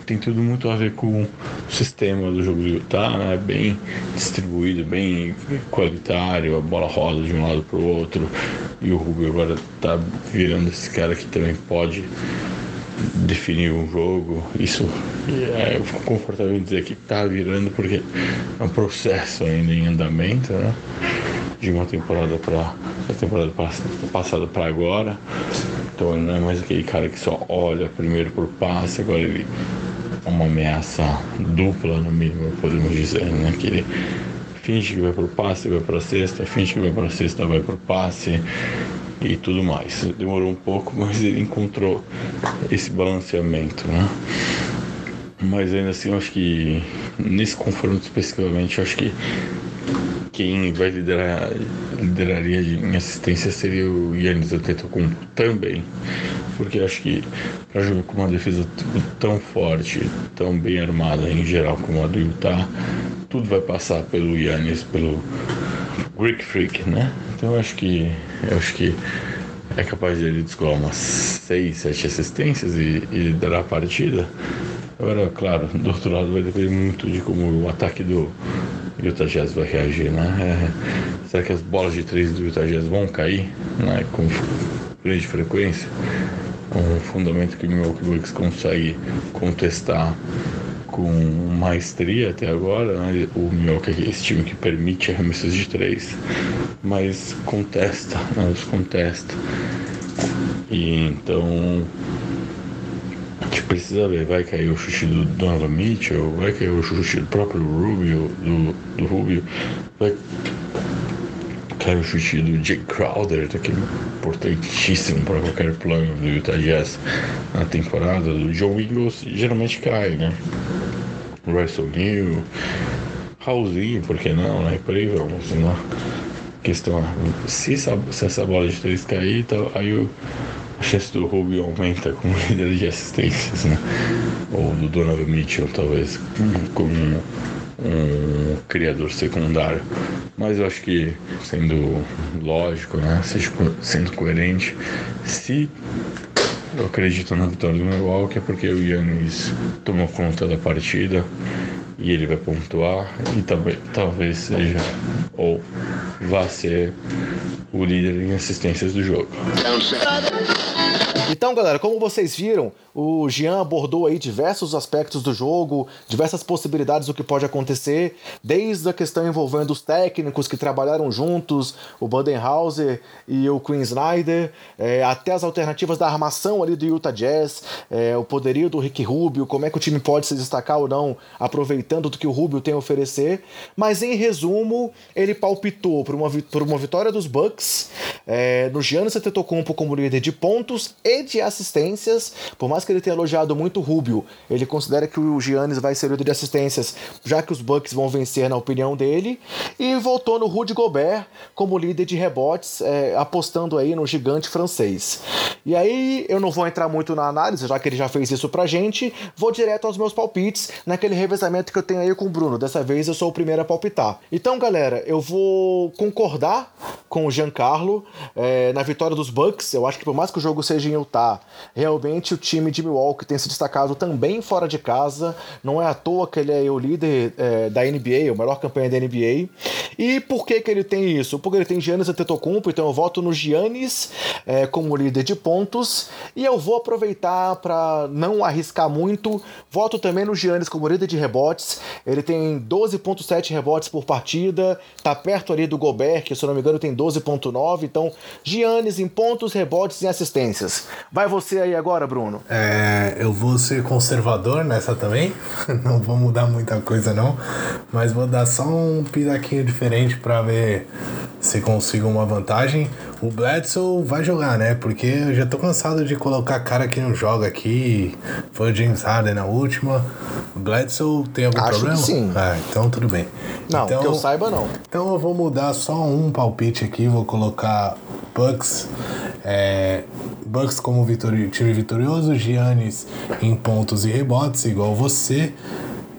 tem tudo muito a ver com o sistema do jogo do Utah, né? Bem distribuído, bem qualitário, a bola roda de um lado para o outro. E o Rubio agora tá virando esse cara que também pode definir um jogo. Isso é, confortável dizer que tá virando porque é um processo ainda em andamento, né? De uma temporada para a temporada passada para agora. Então ele não é mais aquele cara que só olha primeiro por passe, agora ele uma ameaça dupla, no mínimo, podemos dizer, né? Que ele finge que vai para o passe, vai para a cesta, finge que vai para a cesta, vai para o passe e tudo mais. Demorou um pouco, mas ele encontrou esse balanceamento, né? Mas ainda assim, eu acho que nesse confronto especificamente, eu acho que quem vai liderar lideraria em assistência seria o Yannis Antetokounmpo também porque acho que para jogar com uma defesa tão forte, tão bem armada em geral como a do Utah, tudo vai passar pelo Yannis, pelo Greek Freak, né? Então acho que acho que é capaz de ele descolar umas 6, 7 assistências e, e liderar a partida. Agora, claro, do outro lado vai depender muito de como o ataque do Utah Jazz vai reagir, né? É, será que as bolas de três do Utah Jazz vão cair, né? Com grande frequência? um fundamento que o Milwaukee Bucks consegue contestar com maestria até agora. Né? O Milwaukee é esse time que permite arremessos de três, mas contesta, né? os contesta. E então a gente precisa ver, vai cair o chute do Donovan Mitchell, vai cair o chute do próprio Rubio, do, do Rubio, vai Cara, o chute do Jake Crowder, daquele importantíssimo para qualquer plano do Utah Jazz na temporada. Do John Ingles geralmente cai, né? Russell New, Raulzinho, por que não, né? Por aí vamos, né? Questão, se essa, se essa bola de três cair, tá, aí o, a chance do Rubio aumenta com o líder de assistências, né? Ou do Donovan Mitchell, talvez, com um criador secundário. Mas eu acho que, sendo lógico, né, sendo coerente, se eu acredito na vitória do Milwaukee é porque o Yannis tomou conta da partida e ele vai pontuar e talvez, talvez seja ou vá ser o líder em assistências do jogo. Então, galera, como vocês viram, o Jean abordou aí diversos aspectos do jogo, diversas possibilidades do que pode acontecer, desde a questão envolvendo os técnicos que trabalharam juntos, o Budenhauser e o Queen Snyder, é, até as alternativas da armação ali do Utah Jazz, é, o poderio do Rick Rubio, como é que o time pode se destacar ou não, aproveitando do que o Rubio tem a oferecer. Mas em resumo, ele palpitou por uma, por uma vitória dos Bucks, é, no Giannis Antetokounmpo como líder de pontos e de assistências, por mais que ele tenha elogiado muito o Rubio, ele considera que o Giannis vai ser líder de assistências, já que os Bucks vão vencer na opinião dele, e voltou no Rudy Gobert como líder de rebotes, é, apostando aí no gigante francês. E aí eu não vou entrar muito na análise, já que ele já fez isso pra gente, vou direto aos meus palpites, naquele revezamento que eu tenho aí com o Bruno. Dessa vez eu sou o primeiro a palpitar. Então, galera, eu vou concordar com o Giancarlo é, na vitória dos Bucks. Eu acho que por mais que o jogo seja em Utah, realmente o time de Milwaukee tem se destacado também fora de casa. Não é à toa que ele é o líder é, da NBA, o melhor campanha da NBA. E por que que ele tem isso? Porque ele tem Giannis Antetokounmpo, então eu voto no Giannis é, como líder de pontos. E eu vou aproveitar para não arriscar muito. Voto também no Giannis como líder de rebotes. Ele tem 12.7 rebotes por partida, tá perto ali do Gobert, que se eu não me engano tem 12.9. Então, Giannis em pontos, rebotes e assistências. Vai você aí agora, Bruno. É, eu vou ser conservador nessa também. Não vou mudar muita coisa não, mas vou dar só um piraquinho diferente para ver se consigo uma vantagem. O Bledsoe vai jogar, né? Porque eu já tô cansado de colocar cara que não joga aqui. Foi o James Harden na última. O Bledsoe tem algum Acho problema? que sim. Ah, então tudo bem. Não, então, que eu saiba não. Então eu vou mudar só um palpite aqui, vou colocar Bucks. É, Bucks como vitori time vitorioso, Giannis em pontos e rebotes, igual você.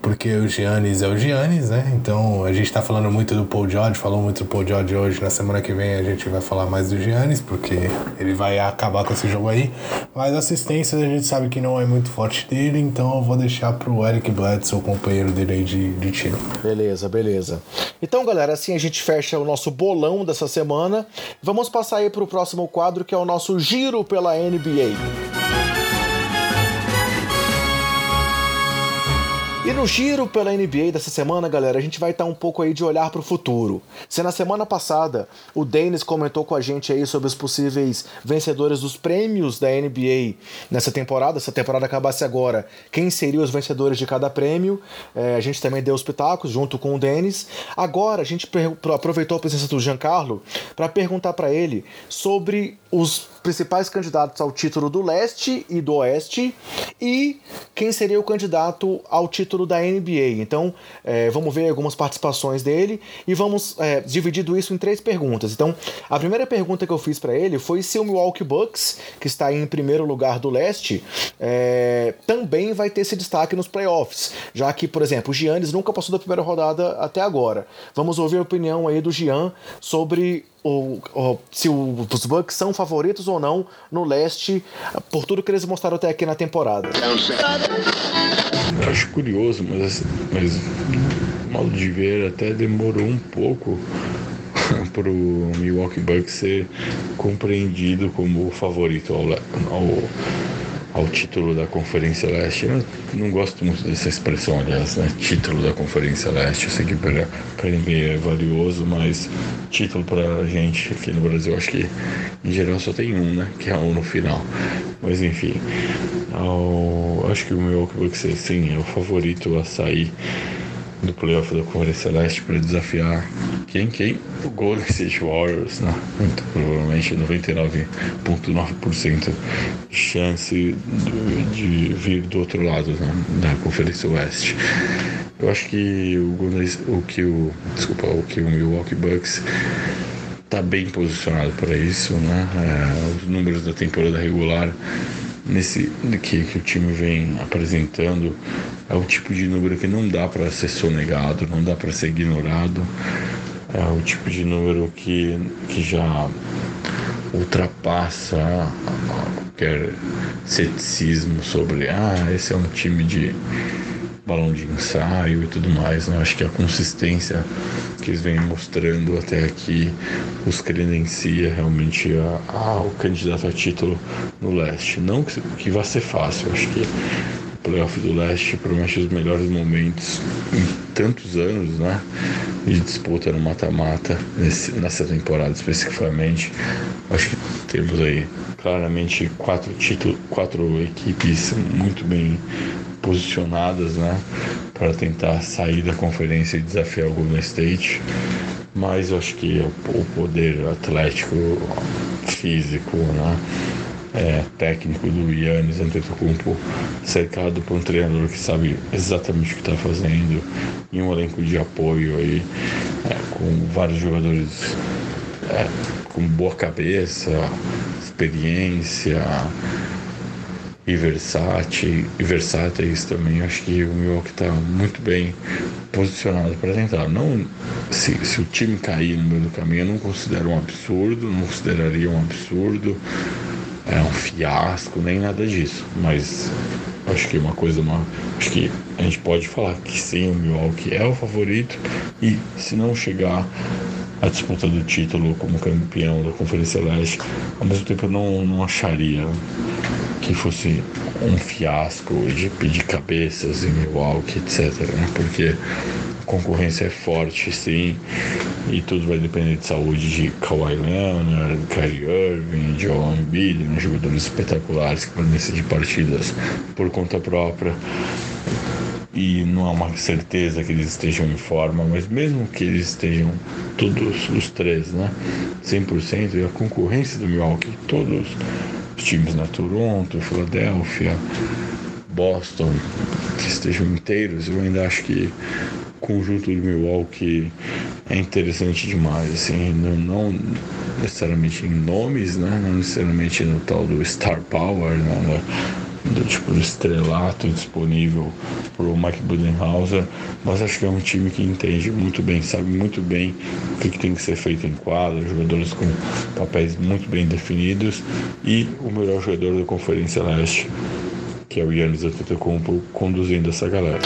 Porque o Giannis é o Giannis, né? Então a gente tá falando muito do Paul George, falou muito do Paul George hoje. Na semana que vem a gente vai falar mais do Giannis, porque ele vai acabar com esse jogo aí. Mas assistências a gente sabe que não é muito forte dele, então eu vou deixar pro Eric Bledsoe, o companheiro dele aí de, de tiro. Beleza, beleza. Então, galera, assim a gente fecha o nosso bolão dessa semana. Vamos passar aí pro próximo quadro, que é o nosso giro pela NBA. E no giro pela NBA dessa semana, galera, a gente vai estar um pouco aí de olhar para o futuro. Se na semana passada o Dennis comentou com a gente aí sobre os possíveis vencedores dos prêmios da NBA nessa temporada, se a temporada acabasse agora, quem seriam os vencedores de cada prêmio? É, a gente também deu os pitacos junto com o Dennis. Agora a gente aproveitou a presença do Giancarlo para perguntar para ele sobre os principais candidatos ao título do leste e do oeste e quem seria o candidato ao título da NBA. Então, é, vamos ver algumas participações dele e vamos é, isso em três perguntas. Então, a primeira pergunta que eu fiz para ele foi se o Milwaukee Bucks, que está em primeiro lugar do leste, é, também vai ter esse destaque nos playoffs, já que, por exemplo, o Giannis nunca passou da primeira rodada até agora. Vamos ouvir a opinião aí do Gian sobre o, o, se o, os Bucks são favoritos ou não no leste, por tudo que eles mostraram até aqui na temporada. Eu acho curioso, mas, mas modo de ver até demorou um pouco para o Milwaukee Bucks ser compreendido como favorito ao, ao ao título da Conferência Leste. Eu não gosto muito dessa expressão, aliás, né? Título da Conferência Leste. Eu sei que para ninguém é valioso, mas título para a gente aqui no Brasil, acho que em geral só tem um, né? Que é um no final. Mas enfim, ao, acho que o meu Bucks sim, é o favorito a sair do playoff da Conferência Leste para desafiar quem? Quem? O Golden State Warriors, né? Muito provavelmente 99,9% de chance de vir do outro lado né? da Conferência Oeste. Eu acho que o Golden, o que o desculpa, o que o Milwaukee Bucks está bem posicionado para isso, né? É, os números da temporada regular nesse que, que o time vem apresentando é o tipo de número que não dá para ser sonegado, não dá para ser ignorado. É o tipo de número que, que já ultrapassa qualquer ceticismo sobre ah, esse é um time de balão de ensaio e tudo mais. Né? Acho que a consistência que eles vêm mostrando até aqui os credencia realmente a, a, o candidato a título no leste. Não que, que ser fácil, acho que playoff do leste promete os melhores momentos em tantos anos, né? De disputa no mata-mata, nessa temporada especificamente. Acho que temos aí claramente quatro títulos, quatro equipes muito bem posicionadas, né, para tentar sair da conferência e desafiar o Golden State. Mas eu acho que o poder atlético, físico, né, é, técnico do Yannis Antetokounmpo, cercado por um treinador que sabe exatamente o que está fazendo, e um elenco de apoio aí, é, com vários jogadores é, com boa cabeça, experiência, e versátil, e versáteis também. Acho que o Milwaukee está muito bem posicionado para tentar. Não, se, se o time cair no meio do caminho, eu não considero um absurdo, não consideraria um absurdo, é um fiasco, nem nada disso. Mas acho que uma coisa, uma, acho que a gente pode falar que sim, o Milwaukee é o favorito e se não chegar a disputa do título como campeão da Conferência Leste, ao mesmo tempo eu não, não acharia que fosse um fiasco de pedir cabeças em Milwaukee, etc. Né? Porque a concorrência é forte, sim, e tudo vai depender de saúde de Kawhi Leonard, Kyrie Irving, Joel Embiid, né? jogadores espetaculares que podem decidir partidas por conta própria e não há uma certeza que eles estejam em forma, mas mesmo que eles estejam todos os três, né, 100%, e a concorrência do Milwaukee, todos os times na Toronto, Filadélfia, Boston, que estejam inteiros, eu ainda acho que o conjunto do Milwaukee é interessante demais, assim, não, não necessariamente em nomes, né, não necessariamente no tal do Star Power, né, do tipo do estrelato disponível pro Mike Budenhauser, mas acho que é um time que entende muito bem, sabe muito bem o que, que tem que ser feito em quadra, jogadores com papéis muito bem definidos e o melhor jogador da Conferência Leste, que é o Yannis Antetokounmpo, conduzindo essa galera.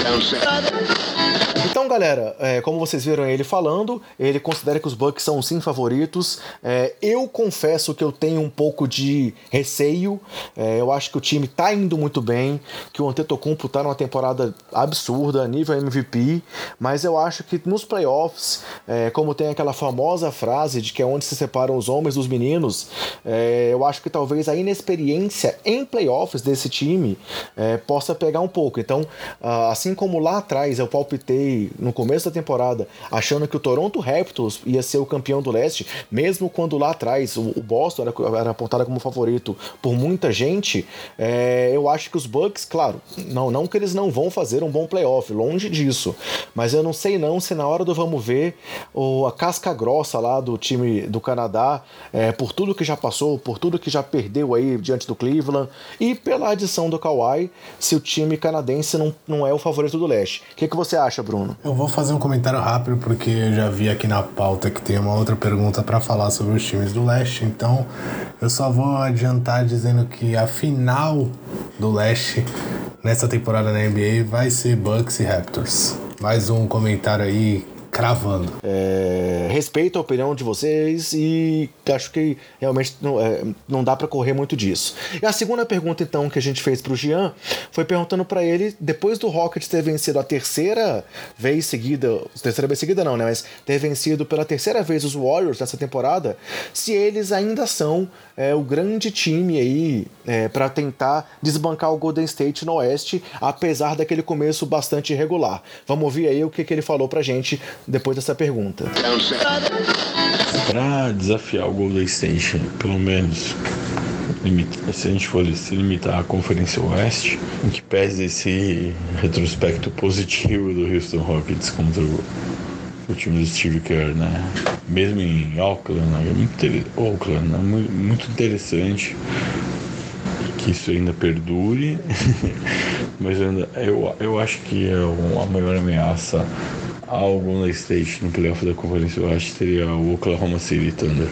Então, galera, é, como vocês viram ele falando, ele considera que os Bucks são sim favoritos. É, eu confesso que eu tenho um pouco de receio. É, eu acho que o time tá indo muito bem, que o Antetokounmpo tá numa temporada absurda, nível MVP, mas eu acho que nos playoffs, é, como tem aquela famosa frase de que é onde se separam os homens dos meninos, é, eu acho que talvez a inexperiência em playoffs desse time é, possa pegar um pouco. Então, ah, assim como lá atrás eu palpitei no começo da temporada achando que o Toronto Raptors ia ser o campeão do leste, mesmo quando lá atrás o, Boston era, era apontado como favorito por muita gente, é, eu acho que os Bucks, claro, não, não que eles não vão fazer um bom playoff, longe disso, mas eu não sei não se na hora do vamos ver o, a casca grossa lá do time do Canadá, é, por tudo que já passou, por tudo que já perdeu aí diante do Cleveland e pela adição do Kawhi, se o time canadense não, não é o favorito do leste. O que, que você acha, Bruno? Eu vou fazer um comentário rápido porque eu já vi aqui na pauta que tem uma outra pergunta para falar sobre os times do leste, então eu só vou adiantar dizendo que a final do leste nessa temporada na NBA vai ser Bucks e Raptors. Mais um comentário aí cravando. É, respeito a opinião de vocês e acho que realmente não, é, não dá para correr muito disso. E a segunda pergunta, então, que a gente fez pro Jean foi perguntando para ele, depois do Rockets ter vencido a terceira vez seguida, terceira vez seguida não, né? Mas ter vencido pela terceira vez os Warriors nessa temporada, se eles ainda são é, o grande time aí é, para tentar desbancar o Golden State no Oeste, apesar daquele começo bastante irregular. Vamos ouvir aí o que, que ele falou pra gente depois dessa pergunta. Para desafiar o Golden State, pelo menos se a gente for se limitar à Conferência Oeste, em que pese esse retrospecto positivo do Houston Rockets contra o, o time do Steve Kerr, né? Mesmo em Auckland, né? É muito, Auckland, né? muito interessante que isso ainda perdure, mas ainda, eu, eu acho que é a maior ameaça ao Golden State no playoff da Conferência Oeste seria o Oklahoma City Thunder.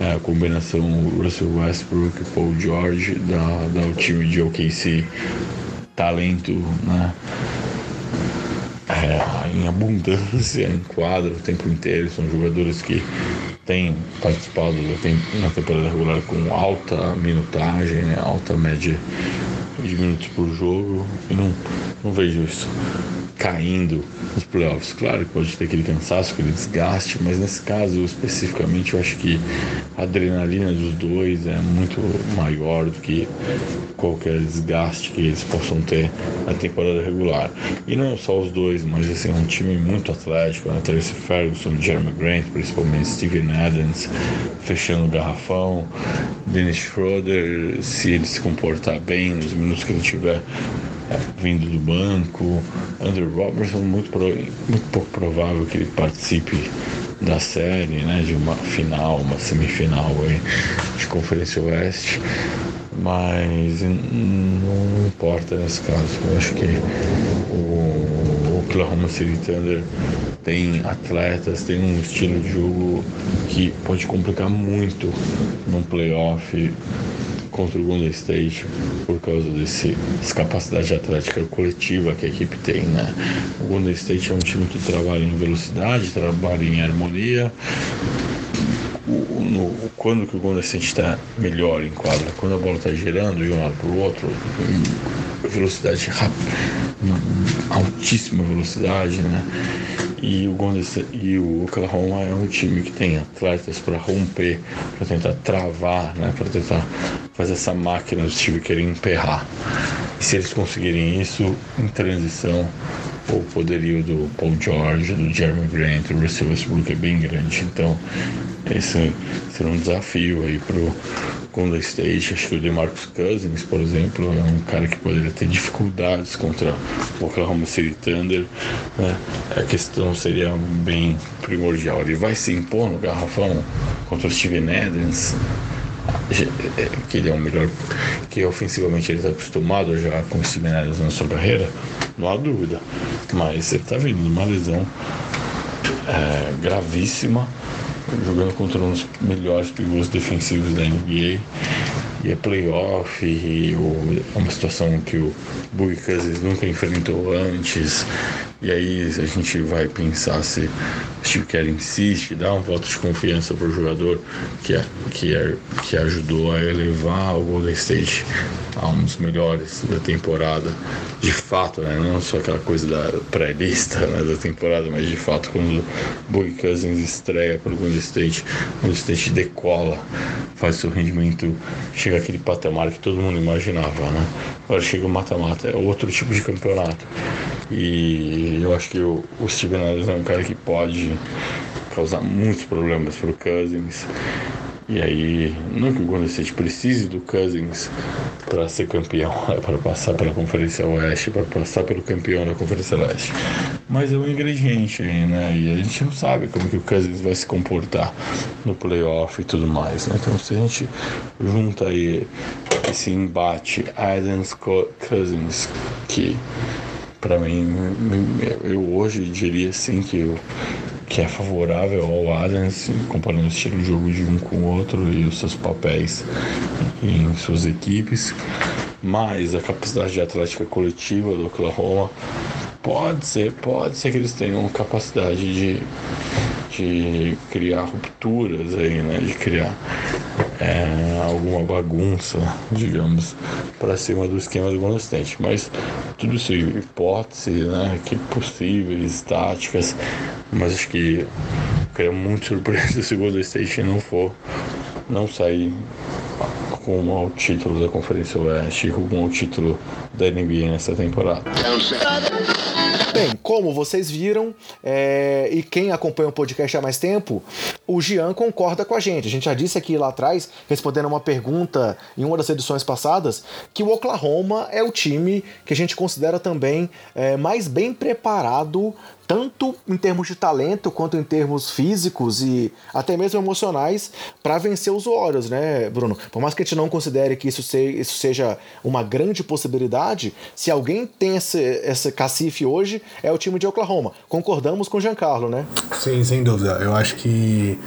É, a combinação Russell Westbrook e Paul George da, da o time de OKC talento, né? é, em abundância em quadro o tempo inteiro. São jogadores que têm participado na temporada regular com alta minutagem, né, alta média de minutos por jogo. E não, não vejo isso caindo nos playoffs. Claro que pode ter aquele cansaço, aquele desgaste, mas nesse caso especificamente eu acho que a adrenalina dos dois é muito maior do que qualquer desgaste que eles possam ter na temporada regular. E não só os dois, mas assim, um time muito atlético, né? Tracy Ferguson, Jeremy Grant, principalmente Steven Adams, fechando o garrafão, Dennis Schroeder, se ele se comportar bem nos minutos que ele tiver vindo do banco. Andrew Robertson, muito, muito pouco provável que ele participe da série, né, de uma final, uma semifinal aí, de Conferência Oeste. Mas não importa nesse caso. Eu acho que o Oklahoma City Thunder tem atletas, tem um estilo de jogo que pode complicar muito num playoff contra o Golden State por causa desse, capacidade atlética coletiva que a equipe tem, né? O Golden State é um time que trabalha em velocidade, trabalha em harmonia. No, quando que o Golden State está melhor em quadra? Quando a bola está girando de um lado para o outro, velocidade rápida, altíssima velocidade, né? E o, e o Oklahoma é um time que tem atletas para romper, para tentar travar, né? para tentar fazer essa máquina do time querer emperrar. E se eles conseguirem isso em transição, o poderio do Paul George, do Jeremy Grant, do Russell Westbrook é bem grande. Então, esse será um desafio aí pro Golden State. Acho que o DeMarcus Cousins, por exemplo, é um cara que poderia ter dificuldades contra o Oklahoma City Thunder. Né? A questão seria bem primordial. Ele vai se impor no garrafão contra o Steven Adams que ele é o melhor, que ofensivamente ele está acostumado já com esse Adams na sua carreira, não há dúvida. Mas ele está vindo de uma lesão é, gravíssima, jogando contra um dos melhores pivôs defensivos da NBA. E é playoff, e é uma situação que o Boogie nunca enfrentou antes. E aí a gente vai pensar se o Steve Kerr insiste, dá um voto de confiança para o jogador que, é, que, é, que ajudou a elevar o Golden State a um dos melhores da temporada, de fato, né? não só aquela coisa da pré-lista né, da temporada, mas de fato quando o Boogie Cousins estreia para o Golden State, o Golden State decola, faz seu rendimento, chega aquele patamar que todo mundo imaginava. Né? Agora chega o mata-mata, é outro tipo de campeonato. E eu acho que o, o Steven Adams é um cara que pode causar muitos problemas para o Cousins. E aí, não que o Golden State precise do Cousins para ser campeão, é para passar pela Conferência Oeste, para passar pelo campeão da Conferência Leste. Mas é um ingrediente, né? E a gente não sabe como que o Cousins vai se comportar no playoff e tudo mais. Né? Então, se a gente junta aí esse embate Adams Cousins, que para mim, eu hoje diria sim que, que é favorável ao Adams, comparando o estilo de jogo de um com o outro e os seus papéis em suas equipes. Mas a capacidade de atlética coletiva do Oklahoma pode ser, pode ser que eles tenham capacidade de, de criar rupturas aí, né? De criar é, alguma bagunça, digamos, para cima do esquema do Golden. Mas tudo isso hipótese, né? Que possíveis, táticas, mas acho que ficaria muito surpreso se o Golden State não for, não sair com o título da Conferência Oeste, com o título da NBA nessa temporada. Bem, como vocês viram, é, e quem acompanha o podcast há mais tempo, o Jean concorda com a gente. A gente já disse aqui lá atrás, respondendo uma pergunta em uma das edições passadas, que o Oklahoma é o time que a gente considera também é, mais bem preparado tanto em termos de talento quanto em termos físicos e até mesmo emocionais para vencer os Warriors, né, Bruno? Por mais que a gente não considere que isso seja uma grande possibilidade, se alguém tem esse, esse cacife hoje, é o time de Oklahoma. Concordamos com o Giancarlo, né? Sim, sem dúvida. Eu acho que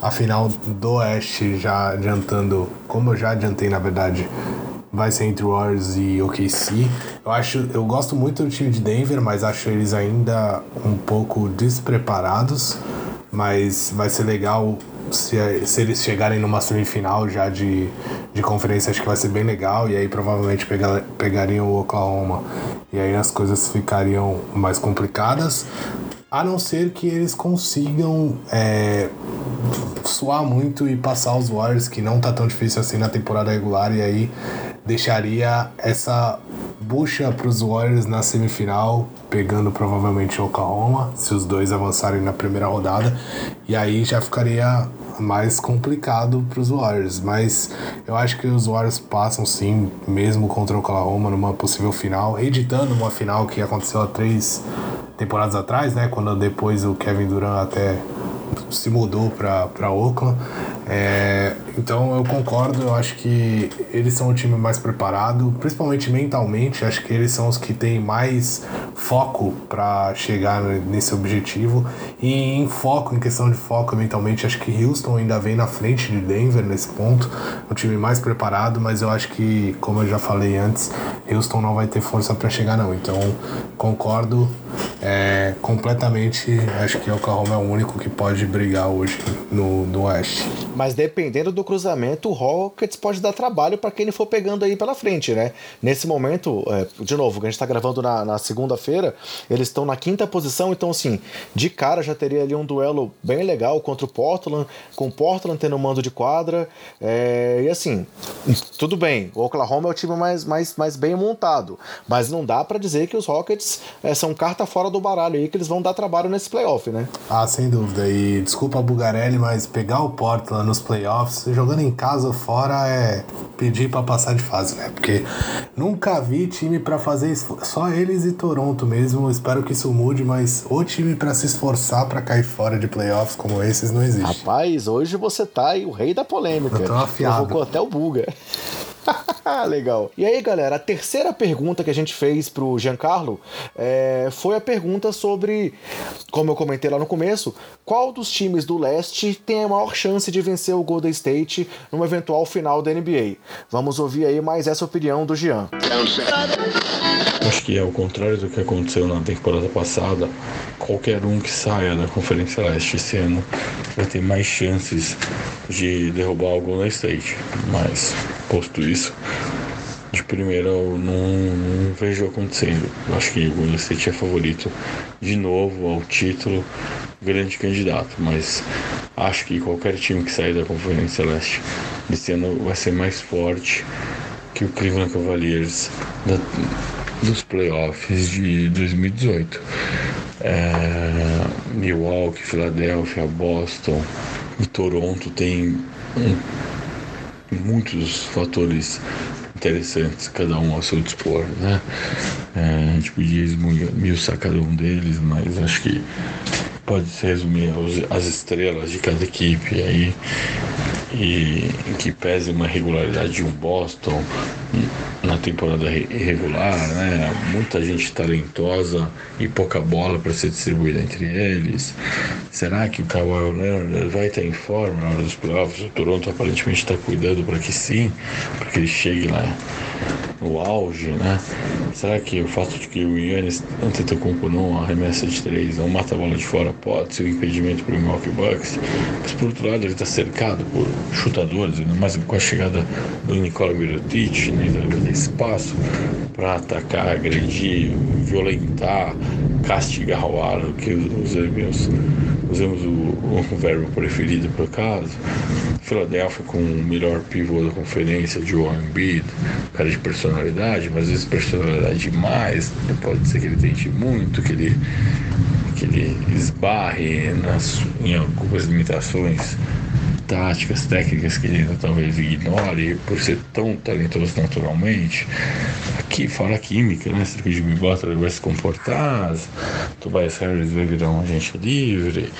a final do Oeste, já adiantando, como eu já adiantei, na verdade, vai ser entre Warriors e OKC. Eu acho, eu gosto muito do time de Denver, mas acho eles ainda um pouco despreparados. Mas vai ser legal se, se eles chegarem numa semifinal já de, de conferência, acho que vai ser bem legal. E aí provavelmente pegar, pegariam o Oklahoma. E aí as coisas ficariam mais complicadas. A não ser que eles consigam é, suar muito e passar os Warriors, que não tá tão difícil assim na temporada regular. E aí deixaria essa bucha para os Warriors na semifinal, pegando provavelmente Oklahoma, se os dois avançarem na primeira rodada, e aí já ficaria mais complicado para os Warriors. Mas eu acho que os Warriors passam sim, mesmo contra o Oklahoma, numa possível final, editando uma final que aconteceu há três temporadas atrás, né? Quando depois o Kevin Durant até se mudou para Oakland. É, então eu concordo, eu acho que eles são o time mais preparado, principalmente mentalmente. Acho que eles são os que têm mais foco para chegar nesse objetivo. E em foco, em questão de foco mentalmente, acho que Houston ainda vem na frente de Denver nesse ponto. O time mais preparado, mas eu acho que, como eu já falei antes, Houston não vai ter força para chegar, não. Então concordo é, completamente. Acho que o Oklahoma é o único que pode brigar hoje no, no Oeste. Mas dependendo do cruzamento, o Rockets pode dar trabalho para quem ele for pegando aí pela frente, né? Nesse momento, é, de novo, a gente está gravando na, na segunda-feira, eles estão na quinta posição, então assim, de cara já teria ali um duelo bem legal contra o Portland, com o Portland tendo mando de quadra. É, e assim, tudo bem, o Oklahoma é o time mais, mais, mais bem montado, mas não dá para dizer que os Rockets é, são carta fora do baralho aí, que eles vão dar trabalho nesse playoff, né? Ah, sem dúvida. E desculpa Bugarelli, mas pegar o Portland nos playoffs, jogando em casa ou fora, é pedir para passar de fase, né? Porque nunca vi time para fazer isso. Só eles e Toronto mesmo. Espero que isso mude, mas o time para se esforçar para cair fora de playoffs como esses não existe. Rapaz, hoje você tá aí o rei da polêmica. Eu tô afiado. Provocou até o Buga. Legal. E aí, galera, a terceira pergunta que a gente fez pro Giancarlo é, foi a pergunta sobre, como eu comentei lá no começo, qual dos times do leste tem a maior chance de vencer o Golden State numa eventual final da NBA? Vamos ouvir aí mais essa opinião do Gian. Acho que é o contrário do que aconteceu na temporada passada. Qualquer um que saia da Conferência Leste esse ano vai ter mais chances de derrubar o Golden State. Mas, posto isso, de primeira eu não, não vejo acontecendo. Acho que o Golden State é favorito de novo ao título, grande candidato, mas acho que qualquer time que sair da Conferência Leste esse ano vai ser mais forte que o Cleveland Cavaliers da, dos playoffs de 2018. É, Milwaukee, Filadélfia, Boston e Toronto tem um, muitos fatores interessantes, cada um ao seu dispor, né? É, a gente podia esmiuçar cada um deles, mas acho que pode se resumir as estrelas de cada equipe aí e que pese uma regularidade de um Boston na temporada irregular, né? Muita gente talentosa e pouca bola para ser distribuída entre eles. Será que o Kawhi Leonard vai estar em forma na hora dos playoffs? O Toronto aparentemente está cuidando para que sim, para que ele chegue lá no auge, né? Será que o fato de que o Yannis Antetokounmpo não arremessa de três, não mata a bola de fora, pode ser um impedimento para o Milwaukee Bucks? Mas por outro lado, ele está cercado por chutadores, ainda mais com a chegada do Nikola Mirotic, né, da espaço para atacar, agredir, violentar, castigar o aro, que usamos, usamos o, o verbo preferido por acaso. Philadelphia com o melhor pivô da conferência, Joe Embiid, cara de personalidade, mas às vezes personalidade demais, pode ser que ele tente muito, que ele, que ele esbarre nas, em algumas limitações táticas, técnicas que ele ainda talvez ignore por ser tão talentoso naturalmente. Aqui fora a química, né? Se o Jimmy Butler vai se comportar, Tobias Harris vai virar um agente livre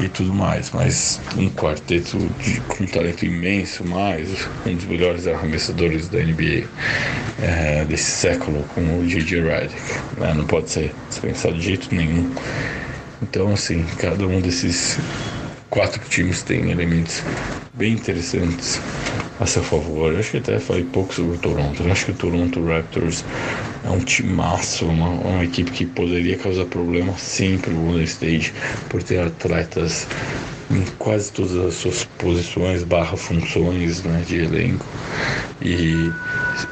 e tudo mais, mas um quarteto de, com um talento imenso, mais um dos melhores arremessadores da NBA é, desse século, com o J.J. Redick, né? não pode ser dispensado de jeito nenhum. Então, assim, cada um desses quatro times têm elementos bem interessantes a seu favor. Eu acho que até falei pouco sobre o Toronto. Eu acho que o Toronto Raptors é um timaço, uma, uma equipe que poderia causar problema sempre o Golden State por ter atletas em quase todas as suas posições barra funções né, de elenco e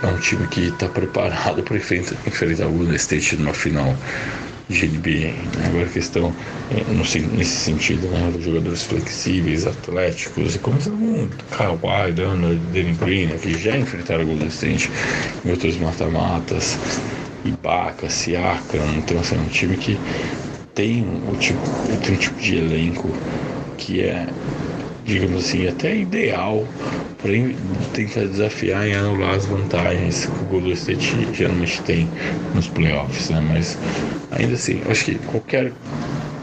é um time que está preparado para enfrentar, enfrentar o Golden State numa final NBA. Né? Agora a questão é, nesse sentido, né, jogadores flexíveis, atléticos, e como com Kawhi, Leonard, Danny Green, que já enfrentaram o Golden State em outros mata-matas, Ibaka, Siakam, então assim, é um time que tem um tipo, tem um tipo de elenco que é, digamos assim, até ideal para tentar desafiar e anular as vantagens que o Golden State geralmente tem nos playoffs, né? Mas ainda assim, acho que qualquer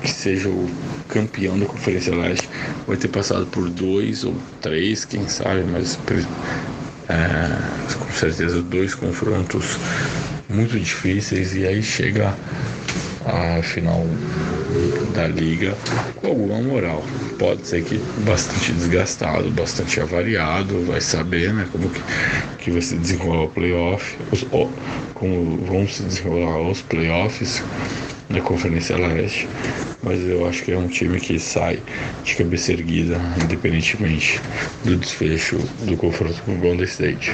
que seja o campeão da Conferência Leste vai ter passado por dois ou três, quem sabe, mas é, com certeza dois confrontos muito difíceis e aí chega a final da liga com alguma moral. Pode ser que bastante desgastado, bastante avariado, vai saber né, como que, que vai se desenrolar o playoff, os, como vão se desenrolar os playoffs da Conferência Leste, mas eu acho que é um time que sai de cabeça erguida, independentemente do desfecho do confronto com o Golden State.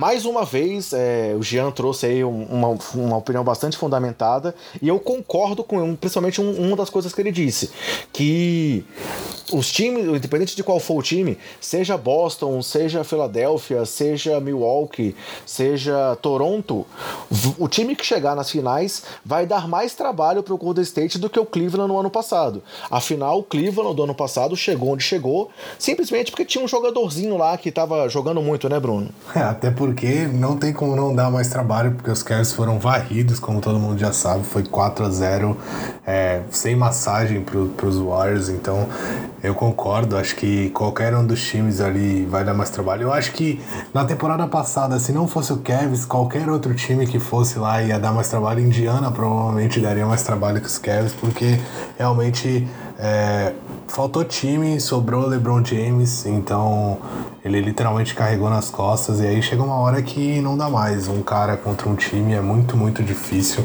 Mais uma vez, é, o Jean trouxe aí uma, uma opinião bastante fundamentada e eu concordo com principalmente um, uma das coisas que ele disse, que os times, independente de qual for o time, seja Boston, seja Filadélfia, seja Milwaukee, seja Toronto, o time que chegar nas finais vai dar mais trabalho para o Golden State do que o Cleveland no ano passado. Afinal, o Cleveland do ano passado chegou onde chegou, simplesmente porque tinha um jogadorzinho lá que estava jogando muito, né, Bruno? É, até porque não tem como não dar mais trabalho, porque os Cavs foram varridos, como todo mundo já sabe, foi 4 a 0 é, sem massagem para os Warriors, então eu concordo, acho que qualquer um dos times ali vai dar mais trabalho. Eu acho que na temporada passada, se não fosse o Cavs, qualquer outro time que fosse lá ia dar mais trabalho. Indiana provavelmente daria mais trabalho que os Cavs, porque realmente é, faltou time, sobrou LeBron James, então ele literalmente carregou nas costas e aí chega uma hora que não dá mais. Um cara contra um time é muito, muito difícil.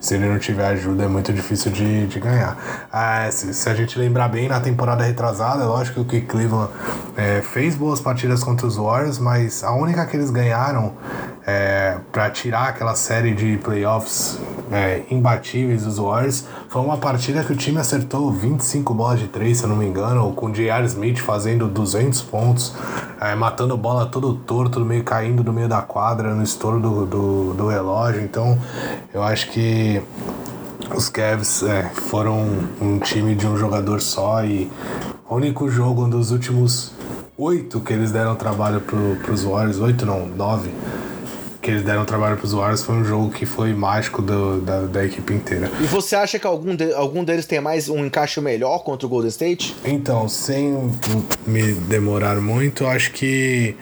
Se ele não tiver ajuda, é muito difícil de, de ganhar. Ah, se, se, a gente lembrar bem, na temporada retrasada, é lógico que Cleveland é, fez boas partidas contra os Warriors, mas a única que eles ganharam é, para tirar aquela série de playoffs é, imbatíveis dos Warriors foi uma partida que o time acertou 25 bolas de 3, se eu não me engano, com o J.R. Smith fazendo 200 pontos, é, matando bola todo torto, meio caindo do meio da quadra, no estouro do, do, do relógio. Então, eu acho que os Cavs é, foram um time de um jogador só e o único jogo dos últimos oito que eles deram trabalho para os Warriors, oito não, nove, que eles deram trabalho para os Warriors foi um jogo que foi mágico do, da, da equipe inteira. E você acha que algum, de, algum deles tem mais um encaixe melhor contra o Golden State? Então, sem me demorar muito, acho que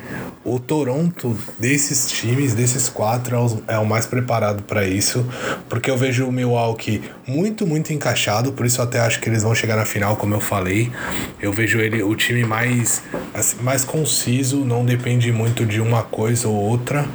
o Toronto, desses times, desses quatro, é o, é o mais preparado para isso, porque eu vejo o Milwaukee muito, muito encaixado, por isso eu até acho que eles vão chegar na final, como eu falei. Eu vejo ele o time mais, assim, mais conciso, não depende muito de uma coisa ou outra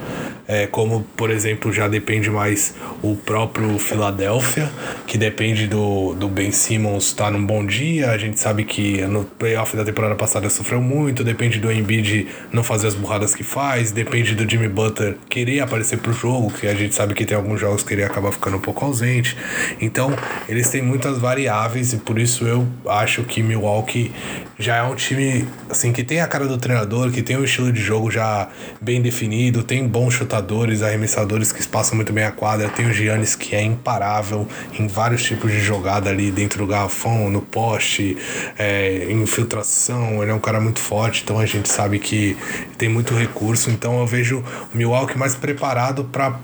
é, como por exemplo já depende mais o próprio Philadelphia, que depende do, do Ben Simmons estar tá num bom dia. A gente sabe que no playoff da temporada passada sofreu muito, depende do Embiid não fazer as burradas que faz, depende do Jimmy Butler querer aparecer pro jogo, que a gente sabe que tem alguns jogos que ele acaba ficando um pouco ausente. Então, eles têm muitas variáveis e por isso eu acho que Milwaukee já é um time assim que tem a cara do treinador, que tem o um estilo de jogo já bem definido, tem bons chutadores, arremessadores que passam muito bem a quadra, tem o Giannis que é imparável em vários tipos de jogada ali dentro do garrafão, no poste, é, infiltração, ele é um cara muito forte, então a gente sabe que tem muito recurso, então eu vejo o Milwaukee mais preparado para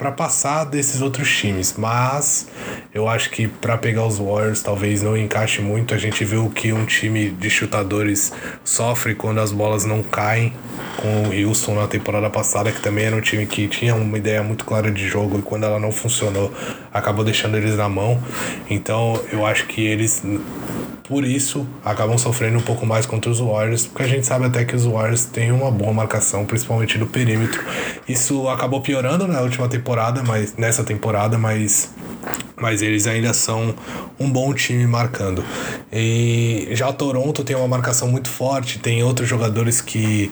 para passar desses outros times, mas eu acho que para pegar os Warriors talvez não encaixe muito. A gente viu que um time de chutadores sofre quando as bolas não caem, com o Houston na temporada passada, que também era um time que tinha uma ideia muito clara de jogo e quando ela não funcionou, acabou deixando eles na mão. Então eu acho que eles por isso acabam sofrendo um pouco mais contra os Warriors, porque a gente sabe até que os Warriors têm uma boa marcação, principalmente no perímetro. Isso acabou piorando na última temporada, mas nessa temporada, mas mas eles ainda são um bom time marcando. E já Toronto tem uma marcação muito forte, tem outros jogadores que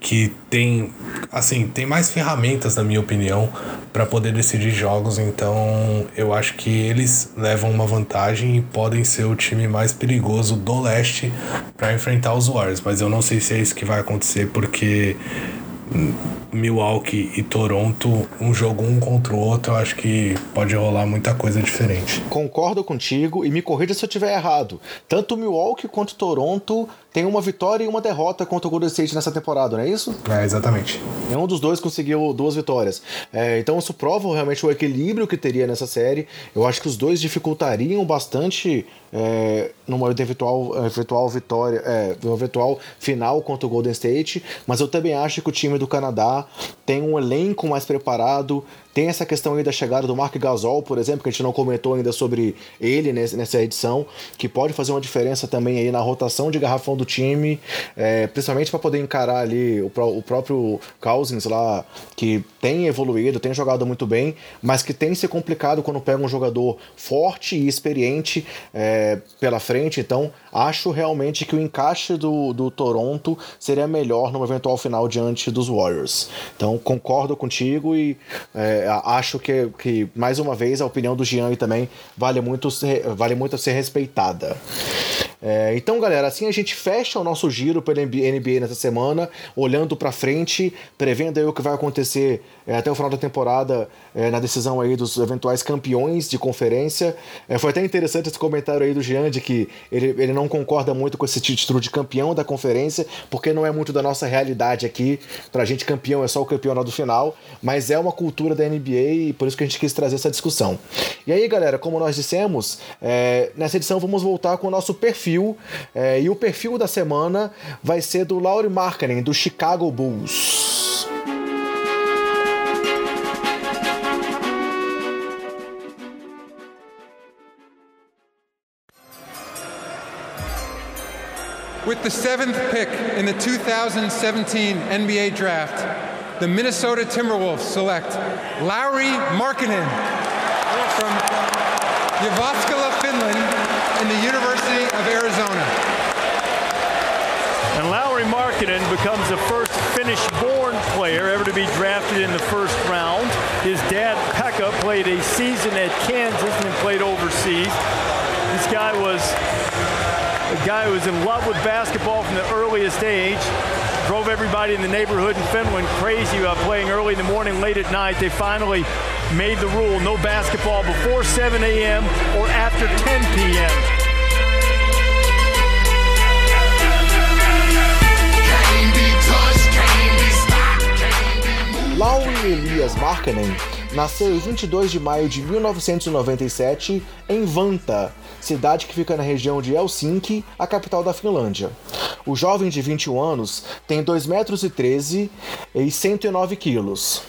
que tem assim tem mais ferramentas na minha opinião para poder decidir jogos então eu acho que eles levam uma vantagem e podem ser o time mais perigoso do leste para enfrentar os Warriors mas eu não sei se é isso que vai acontecer porque Milwaukee e Toronto, um jogo um contra o outro, eu acho que pode rolar muita coisa diferente. Concordo contigo e me corrija se eu estiver errado. Tanto Milwaukee quanto Toronto tem uma vitória e uma derrota contra o Golden State nessa temporada, não é isso? É, exatamente. Nenhum dos dois conseguiu duas vitórias. É, então isso prova realmente o equilíbrio que teria nessa série. Eu acho que os dois dificultariam bastante é, numa eventual, eventual vitória, é, eventual final contra o Golden State, mas eu também acho que o time do Canadá tem um elenco mais preparado, tem essa questão aí da chegada do Mark Gasol, por exemplo, que a gente não comentou ainda sobre ele nessa edição, que pode fazer uma diferença também aí na rotação de garrafão do time, é, principalmente para poder encarar ali o, o próprio Cousins lá, que tem evoluído, tem jogado muito bem, mas que tem se complicado quando pega um jogador forte e experiente é, pela frente. Então, acho realmente que o encaixe do, do Toronto seria melhor no eventual final diante dos Warriors. Então, concordo contigo e é, acho que, que, mais uma vez, a opinião do Jean também vale muito, vale muito ser respeitada. É, então, galera, assim a gente fecha o nosso giro pela NBA nessa semana, olhando para frente, prevendo aí o que vai acontecer é, até o final da temporada é, na decisão aí dos eventuais campeões de conferência. É, foi até interessante esse comentário aí do Jean de que ele, ele não concorda muito com esse título de campeão da conferência, porque não é muito da nossa realidade aqui. Pra gente, campeão é só o campeonato final, mas é uma cultura da NBA e por isso que a gente quis trazer essa discussão. E aí, galera, como nós dissemos, é, nessa edição vamos voltar com o nosso perfil perfil. É, e o perfil da semana vai ser do Laurie Markkanen, do Chicago Bulls. With the seventh pick in the 2017 NBA Draft, the Minnesota Timberwolves select Lowry Markkinen from Jyväskylä, Finland, in the University of Arizona. And Lowry Markkinen becomes the first Finnish-born player ever to be drafted in the first round. His dad, Pekka, played a season at Kansas and played overseas. This guy was a guy who was in love with basketball from the earliest age. Drove everybody in the neighborhood in Finland crazy about playing early in the morning, late at night. They finally made the rule no basketball before 7 a.m. or after 10 p.m. Lauri Elias Markkanen nasceu em 22 de maio de 1997 em Vanta, cidade que fica na região de Helsinki, a capital da Finlândia. O jovem de 21 anos tem 2 metros e 13 e 109 quilos.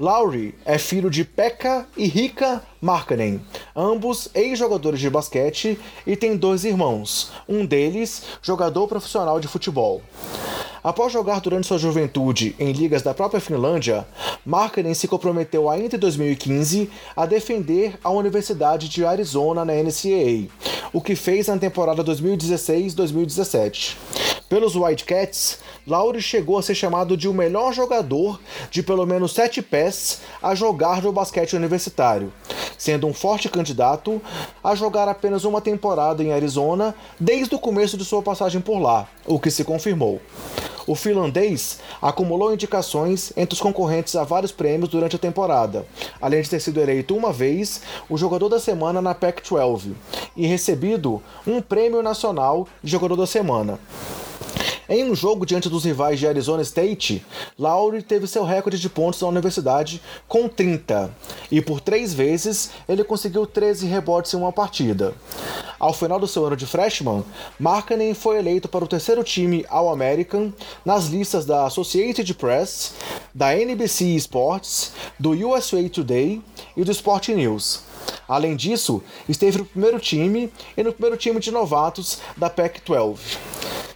Lowry é filho de Pekka e Rika Markkanen, ambos ex-jogadores de basquete e tem dois irmãos, um deles jogador profissional de futebol. Após jogar durante sua juventude em ligas da própria Finlândia, Markkanen se comprometeu ainda em 2015 a defender a Universidade de Arizona na NCAA, o que fez na temporada 2016-2017. Pelos Whitecats, Lowry chegou a ser chamado de o melhor jogador de pelo menos sete pés a jogar no basquete universitário, sendo um forte candidato a jogar apenas uma temporada em Arizona desde o começo de sua passagem por lá, o que se confirmou. O finlandês acumulou indicações entre os concorrentes a vários prêmios durante a temporada, além de ter sido eleito uma vez o jogador da semana na Pac-12 e recebido um prêmio nacional de jogador da semana. Em um jogo diante dos rivais de Arizona State, Lowry teve seu recorde de pontos na universidade com 30, e por três vezes ele conseguiu 13 rebotes em uma partida. Ao final do seu ano de freshman, Markkanen foi eleito para o terceiro time All-American nas listas da Associated Press, da NBC Sports, do USA Today e do Sport News. Além disso, esteve no primeiro time e no primeiro time de novatos da Pac-12.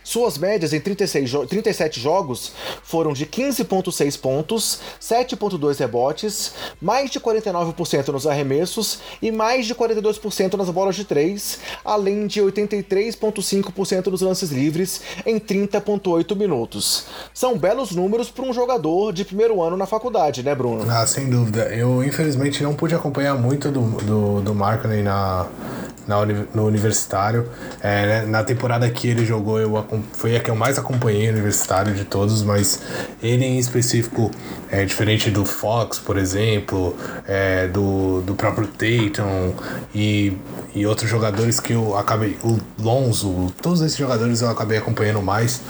Suas médias em 36 jo 37 jogos foram de 15,6 pontos, 7,2 rebotes, mais de 49% nos arremessos e mais de 42% nas bolas de 3, além de 83,5% nos lances livres em 30,8 minutos. São belos números para um jogador de primeiro ano na faculdade, né, Bruno? Ah, sem dúvida. Eu, infelizmente, não pude acompanhar muito do, do, do Markkinen na na, no universitário. É, né, na temporada que ele jogou, eu, foi a que eu mais acompanhei universitário de todos, mas ele em específico é diferente do Fox, por exemplo, é, do, do próprio Tatum e, e outros jogadores que eu acabei. O Lonzo, todos esses jogadores eu acabei acompanhando mais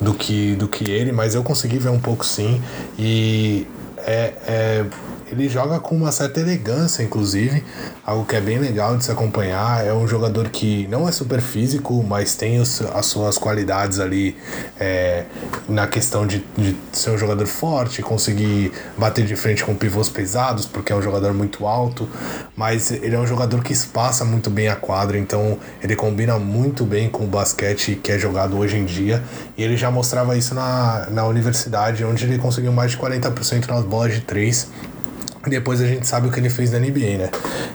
do que, do que ele, mas eu consegui ver um pouco sim. E é, é ele joga com uma certa elegância, inclusive, algo que é bem legal de se acompanhar. É um jogador que não é super físico, mas tem os, as suas qualidades ali é, na questão de, de, ser um jogador forte, conseguir bater de frente com pivôs pesados, porque é um jogador muito alto. Mas ele é um jogador que espaça muito bem a quadra, então ele combina muito bem com o basquete que é jogado hoje em dia. E ele já mostrava isso na, na universidade, onde ele conseguiu mais de 40% nas bolas de três depois a gente sabe o que ele fez na NBA, né?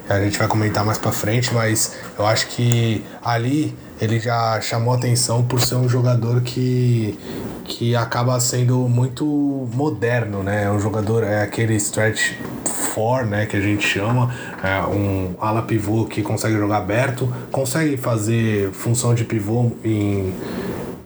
A gente vai comentar mais pra frente, mas eu acho que ali ele já chamou atenção por ser um jogador que, que acaba sendo muito moderno, né? Um jogador, é aquele stretch four, né? Que a gente chama, é um ala pivô que consegue jogar aberto, consegue fazer função de pivô em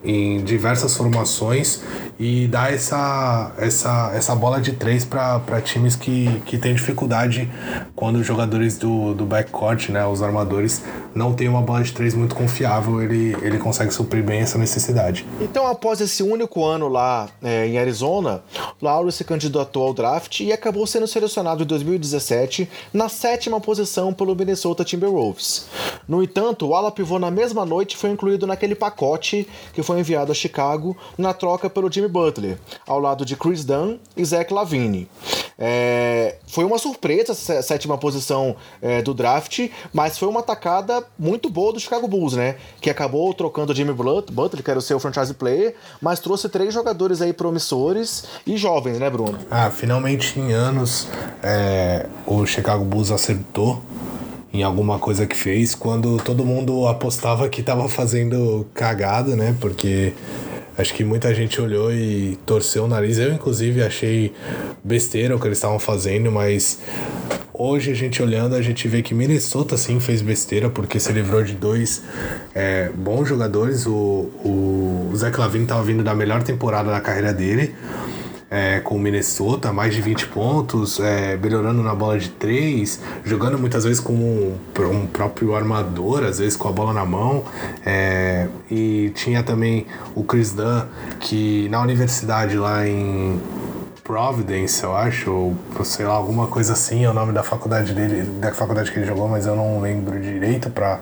em diversas formações e dar essa, essa, essa bola de três para times que, que têm dificuldade quando os jogadores do, do backcourt, né, os armadores, não têm uma bola de três muito confiável, ele, ele consegue suprir bem essa necessidade. Então, após esse único ano lá é, em Arizona, Lauro se candidatou ao draft e acabou sendo selecionado em 2017 na sétima posição pelo Minnesota Timberwolves. No entanto, o ala pivô na mesma noite foi incluído naquele pacote que foi enviado a Chicago na troca pelo Jimmy Butler, ao lado de Chris Dunn e Zach Lavine. É, foi uma surpresa essa sétima posição é, do draft, mas foi uma atacada muito boa do Chicago Bulls, né? Que acabou trocando Jimmy Butler, que era o seu franchise player, mas trouxe três jogadores aí promissores e jovens, né, Bruno? Ah, finalmente em anos é, o Chicago Bulls acertou em alguma coisa que fez quando todo mundo apostava que estava fazendo cagada, né? Porque acho que muita gente olhou e torceu o nariz. Eu, inclusive, achei besteira o que eles estavam fazendo, mas hoje a gente olhando, a gente vê que Minnesota sim fez besteira, porque se livrou de dois é, bons jogadores. O, o Zé Lavine estava vindo da melhor temporada da carreira dele é, com o Minnesota, mais de 20 pontos, é, melhorando na bola de 3, jogando muitas vezes como um, um, próprio armador, às vezes com a bola na mão. É, e tinha também o Chris Dunn, que na universidade lá em Providence, eu acho, ou sei lá, alguma coisa assim, é o nome da faculdade dele, da faculdade que ele jogou, mas eu não lembro direito para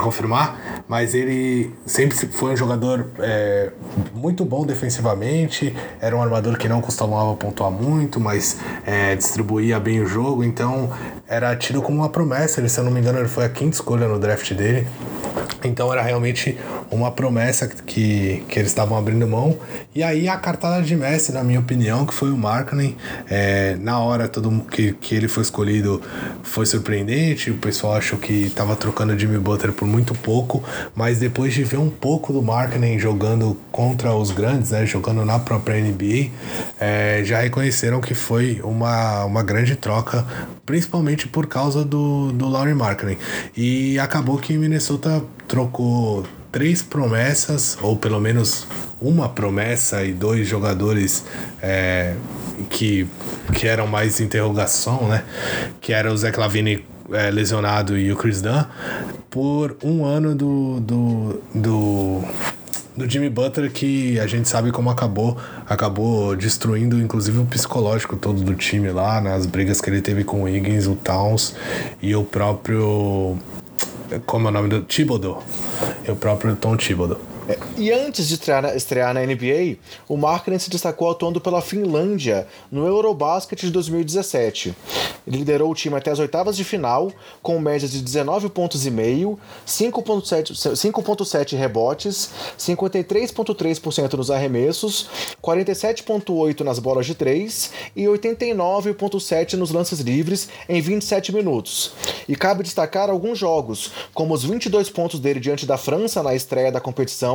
confirmar. Mas ele sempre foi um jogador é, muito bom defensivamente, era um armador que não costumava pontuar muito, mas é, distribuía bem o jogo, então era tido como uma promessa. Ele, se eu não me engano, ele foi a quinta escolha no draft dele. Então era realmente uma promessa que, que eles estavam abrindo mão. E aí a cartada de Messi, na minha opinião, que foi o Markkinen, é, na hora todo que, que ele foi escolhido foi surpreendente. O pessoal achou que estava trocando Jimmy Butler por muito pouco, mas depois de ver um pouco do Markkinen jogando contra os grandes, né, jogando na própria NBA, é, já reconheceram que foi uma, uma grande troca, principalmente por causa do, do Laurie Markkinen. E acabou que Minnesota trocou três promessas, ou pelo menos uma promessa e dois jogadores é, que, que eram mais interrogação, né? Que era o Zé Clavini é, lesionado e o Chris Dunn, por um ano do, do, do, do Jimmy Butler que a gente sabe como acabou, acabou destruindo inclusive o psicológico todo do time lá, nas brigas que ele teve com o Higgins, o Towns e o próprio como é o nome do Thibodeau, é o próprio Tom Thibodeau. É, e antes de estrear na, estrear na NBA, o Markkinen se destacou atuando pela Finlândia no Eurobasket de 2017. Ele liderou o time até as oitavas de final, com médias de 19 pontos e meio, 5.7 rebotes, 53.3% nos arremessos, 47.8 nas bolas de três e 89.7 nos lances livres em 27 minutos. E cabe destacar alguns jogos, como os 22 pontos dele diante da França na estreia da competição,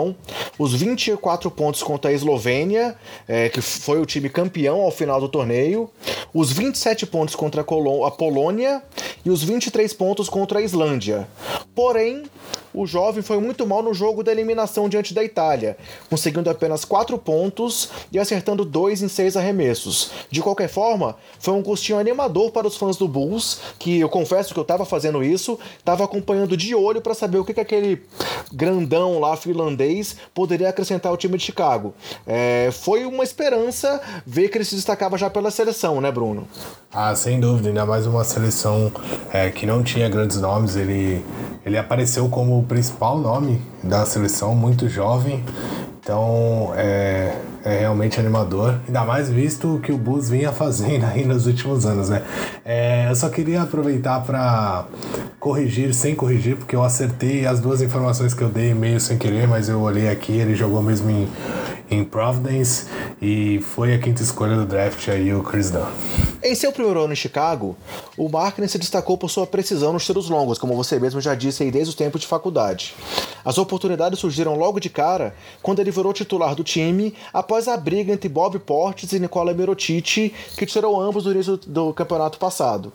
os 24 pontos contra a Eslovênia, é, que foi o time campeão ao final do torneio, os 27 pontos contra a, a Polônia e os 23 pontos contra a Islândia. Porém, o jovem foi muito mal no jogo da eliminação diante da Itália, conseguindo apenas 4 pontos e acertando 2 em 6 arremessos. De qualquer forma, foi um gostinho animador para os fãs do Bulls, que eu confesso que eu estava fazendo isso, estava acompanhando de olho para saber o que, que aquele grandão lá finlandês poderia acrescentar ao time de Chicago. É, foi uma esperança ver que ele se destacava já pela seleção, né, Bruno? Ah, sem dúvida, ainda mais uma seleção é, que não tinha grandes nomes. Ele, ele apareceu como principal nome da seleção, muito jovem. Então é, é realmente animador, ainda mais visto o que o Bulls vinha fazendo aí nos últimos anos, né? É, eu só queria aproveitar para corrigir sem corrigir, porque eu acertei as duas informações que eu dei meio sem querer, mas eu olhei aqui, ele jogou mesmo em, em Providence e foi a quinta escolha do draft aí o Chris Dunn. Em seu primeiro ano em Chicago, o Markkinen se destacou por sua precisão nos tiros longos, como você mesmo já disse aí desde o tempo de faculdade. As oportunidades surgiram logo de cara quando ele virou titular do time após a briga entre Bob Portes e Nicola Mirotic, que tirou ambos do início do campeonato passado.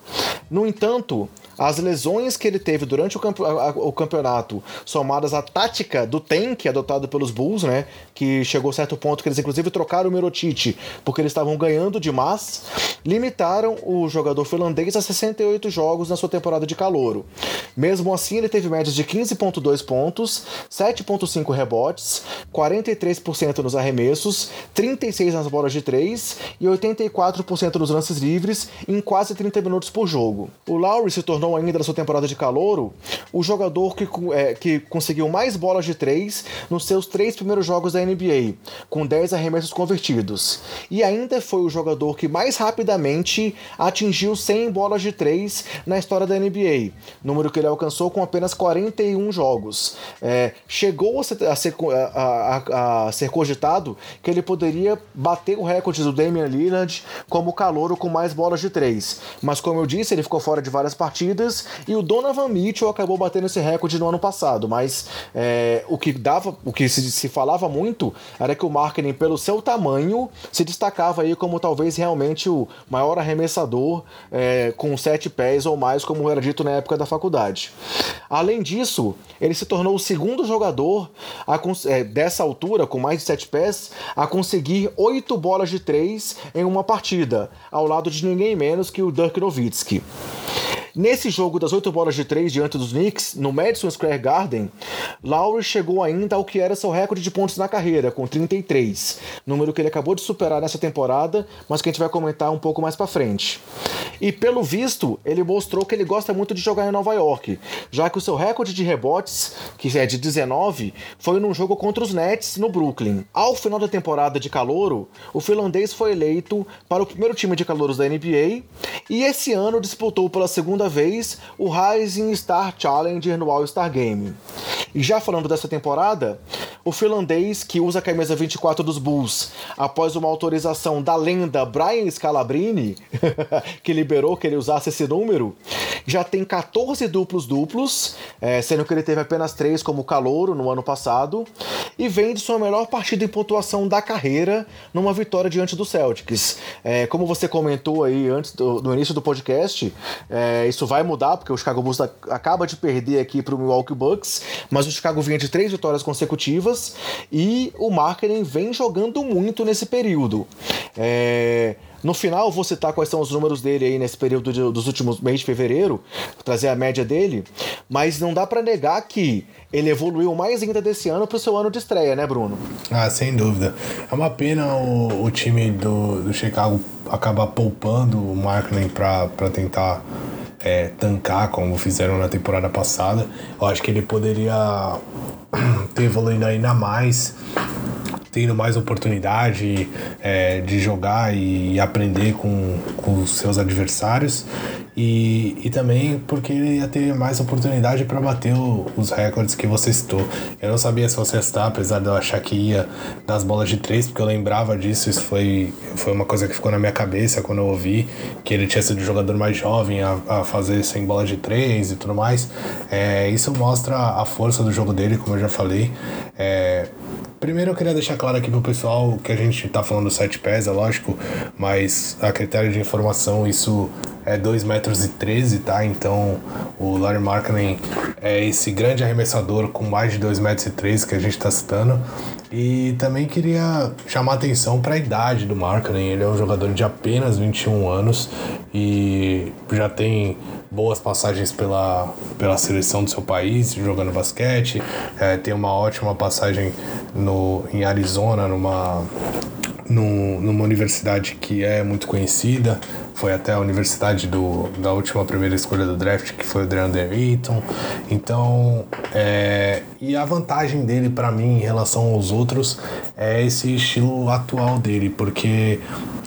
No entanto, as lesões que ele teve durante o, campo, a, o campeonato, somadas à tática do tank adotado pelos Bulls, né? Que chegou a certo ponto que eles inclusive trocaram o Mirotic porque eles estavam ganhando demais, limitaram o jogador finlandês a 68 jogos na sua temporada de calouro. Mesmo assim, ele teve médias de 15,2 pontos, 7,5 rebotes, 43% nos arremessos, 36 nas bolas de 3 e 84% nos lances livres em quase 30 minutos por jogo. O Lowry se tornou ainda na sua temporada de calouro o jogador que, é, que conseguiu mais bolas de três nos seus três primeiros jogos da NBA, com 10 arremessos convertidos. E ainda foi o jogador que mais rapidamente atingiu 100 bolas de três na história da NBA, número que ele alcançou com apenas 41 jogos. É, chegou a ser, a, ser, a, a ser, cogitado que ele poderia bater o recorde do Damian Lillard como calouro com mais bolas de três, mas como eu disse, ele ficou fora de várias partidas partidas e o Donovan Mitchell acabou batendo esse recorde no ano passado. Mas é, o que dava, o que se, se, falava muito era que o marketing, pelo seu tamanho, se destacava aí como talvez realmente o maior arremessador é, com sete pés ou mais, como era dito na época da faculdade. Além disso, ele se tornou o segundo jogador a, é, dessa altura, com mais de sete pés, a conseguir oito bolas de três em uma partida, ao lado de ninguém menos que o Dirk Nowitzki. Nesse jogo das oito bolas de três diante dos Knicks, no Madison Square Garden, Lowry chegou ainda ao que era seu recorde de pontos na carreira, com 33, número que ele acabou de superar nessa temporada, mas que a gente vai comentar um pouco mais para frente. E pelo visto, ele mostrou que ele gosta muito de jogar em Nova York, já que o seu recorde de rebotes, que é de 19, foi num jogo contra os Nets no Brooklyn. Ao final da temporada de calouro, o finlandês foi eleito para o primeiro time de calouros da NBA e esse ano disputou pela segunda vez o Rising Star Challenger no All-Star Game. E já falando dessa temporada, o finlandês que usa a camisa 24 dos Bulls após uma autorização da lenda Brian Scalabrini, que liberou que ele usasse esse número, já tem 14 duplos duplos, é, sendo que ele teve apenas 3 como calouro no ano passado, e vem de sua melhor partida em pontuação da carreira numa vitória diante do Celtics. É, como você comentou aí antes do, no início do podcast, é, isso vai mudar, porque o Chicago Bulls acaba de perder aqui para o Milwaukee Bucks, mas o Chicago vinha de três vitórias consecutivas e o marketing vem jogando muito nesse período. É, no final, vou citar quais são os números dele aí nesse período de, dos últimos meses de fevereiro, trazer a média dele, mas não dá para negar que ele evoluiu mais ainda desse ano pro seu ano de estreia, né, Bruno? Ah, sem dúvida. É uma pena o, o time do, do Chicago acabar poupando o Marklin para tentar é, tancar como fizeram na temporada passada. Eu acho que ele poderia tem evoluído ainda mais tendo mais oportunidade é, de jogar e aprender com, com os seus adversários e, e também porque ele ia ter mais oportunidade para bater o, os recordes que você citou. Eu não sabia se você está, apesar de eu achar que ia das bolas de três, porque eu lembrava disso, isso foi, foi uma coisa que ficou na minha cabeça quando eu ouvi que ele tinha sido o jogador mais jovem a, a fazer sem bola de três e tudo mais. É, isso mostra a força do jogo dele, como eu já falei. É, Primeiro eu queria deixar claro aqui pro pessoal que a gente tá falando do 7 pés, é lógico, mas a critério de informação isso é 2 metros e 13, tá? Então o Larry Markkinen é esse grande arremessador com mais de 2 metros e 13 que a gente tá citando. E também queria chamar atenção para a idade do Markkinen. Ele é um jogador de apenas 21 anos e já tem boas passagens pela, pela seleção do seu país, jogando basquete. É, tem uma ótima passagem no, em Arizona, numa, numa universidade que é muito conhecida. Foi até a universidade do, da última primeira escolha do draft, que foi o DeAndre Ayton. Então, é, e a vantagem dele para mim em relação aos outros é esse estilo atual dele, porque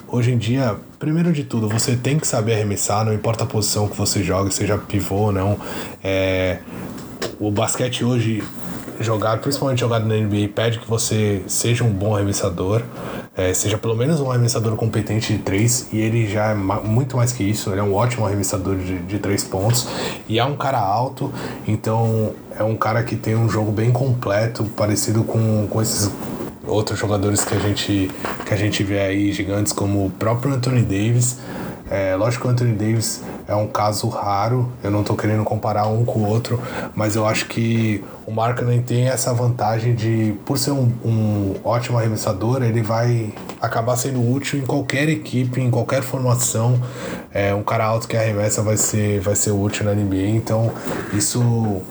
hoje em dia, primeiro de tudo, você tem que saber arremessar, não importa a posição que você joga, seja pivô ou não. É, o basquete hoje jogar, principalmente jogado na NBA, pede que você seja um bom arremessador, é, seja pelo menos um arremessador competente de três, e ele já é muito mais que isso, ele é um ótimo arremessador de, de três pontos, e é um cara alto, então é um cara que tem um jogo bem completo, parecido com, com esses outros jogadores que a gente que a gente vê aí gigantes como o próprio Anthony Davis. É, lógico que o Anthony Davis é um caso raro, eu não estou querendo comparar um com o outro, mas eu acho que o Markkanen tem essa vantagem de, por ser um, um, ótimo arremessador, ele vai acabar sendo útil em qualquer equipe, em qualquer formação. É, um cara alto que arremessa vai ser, vai ser útil na NBA, então isso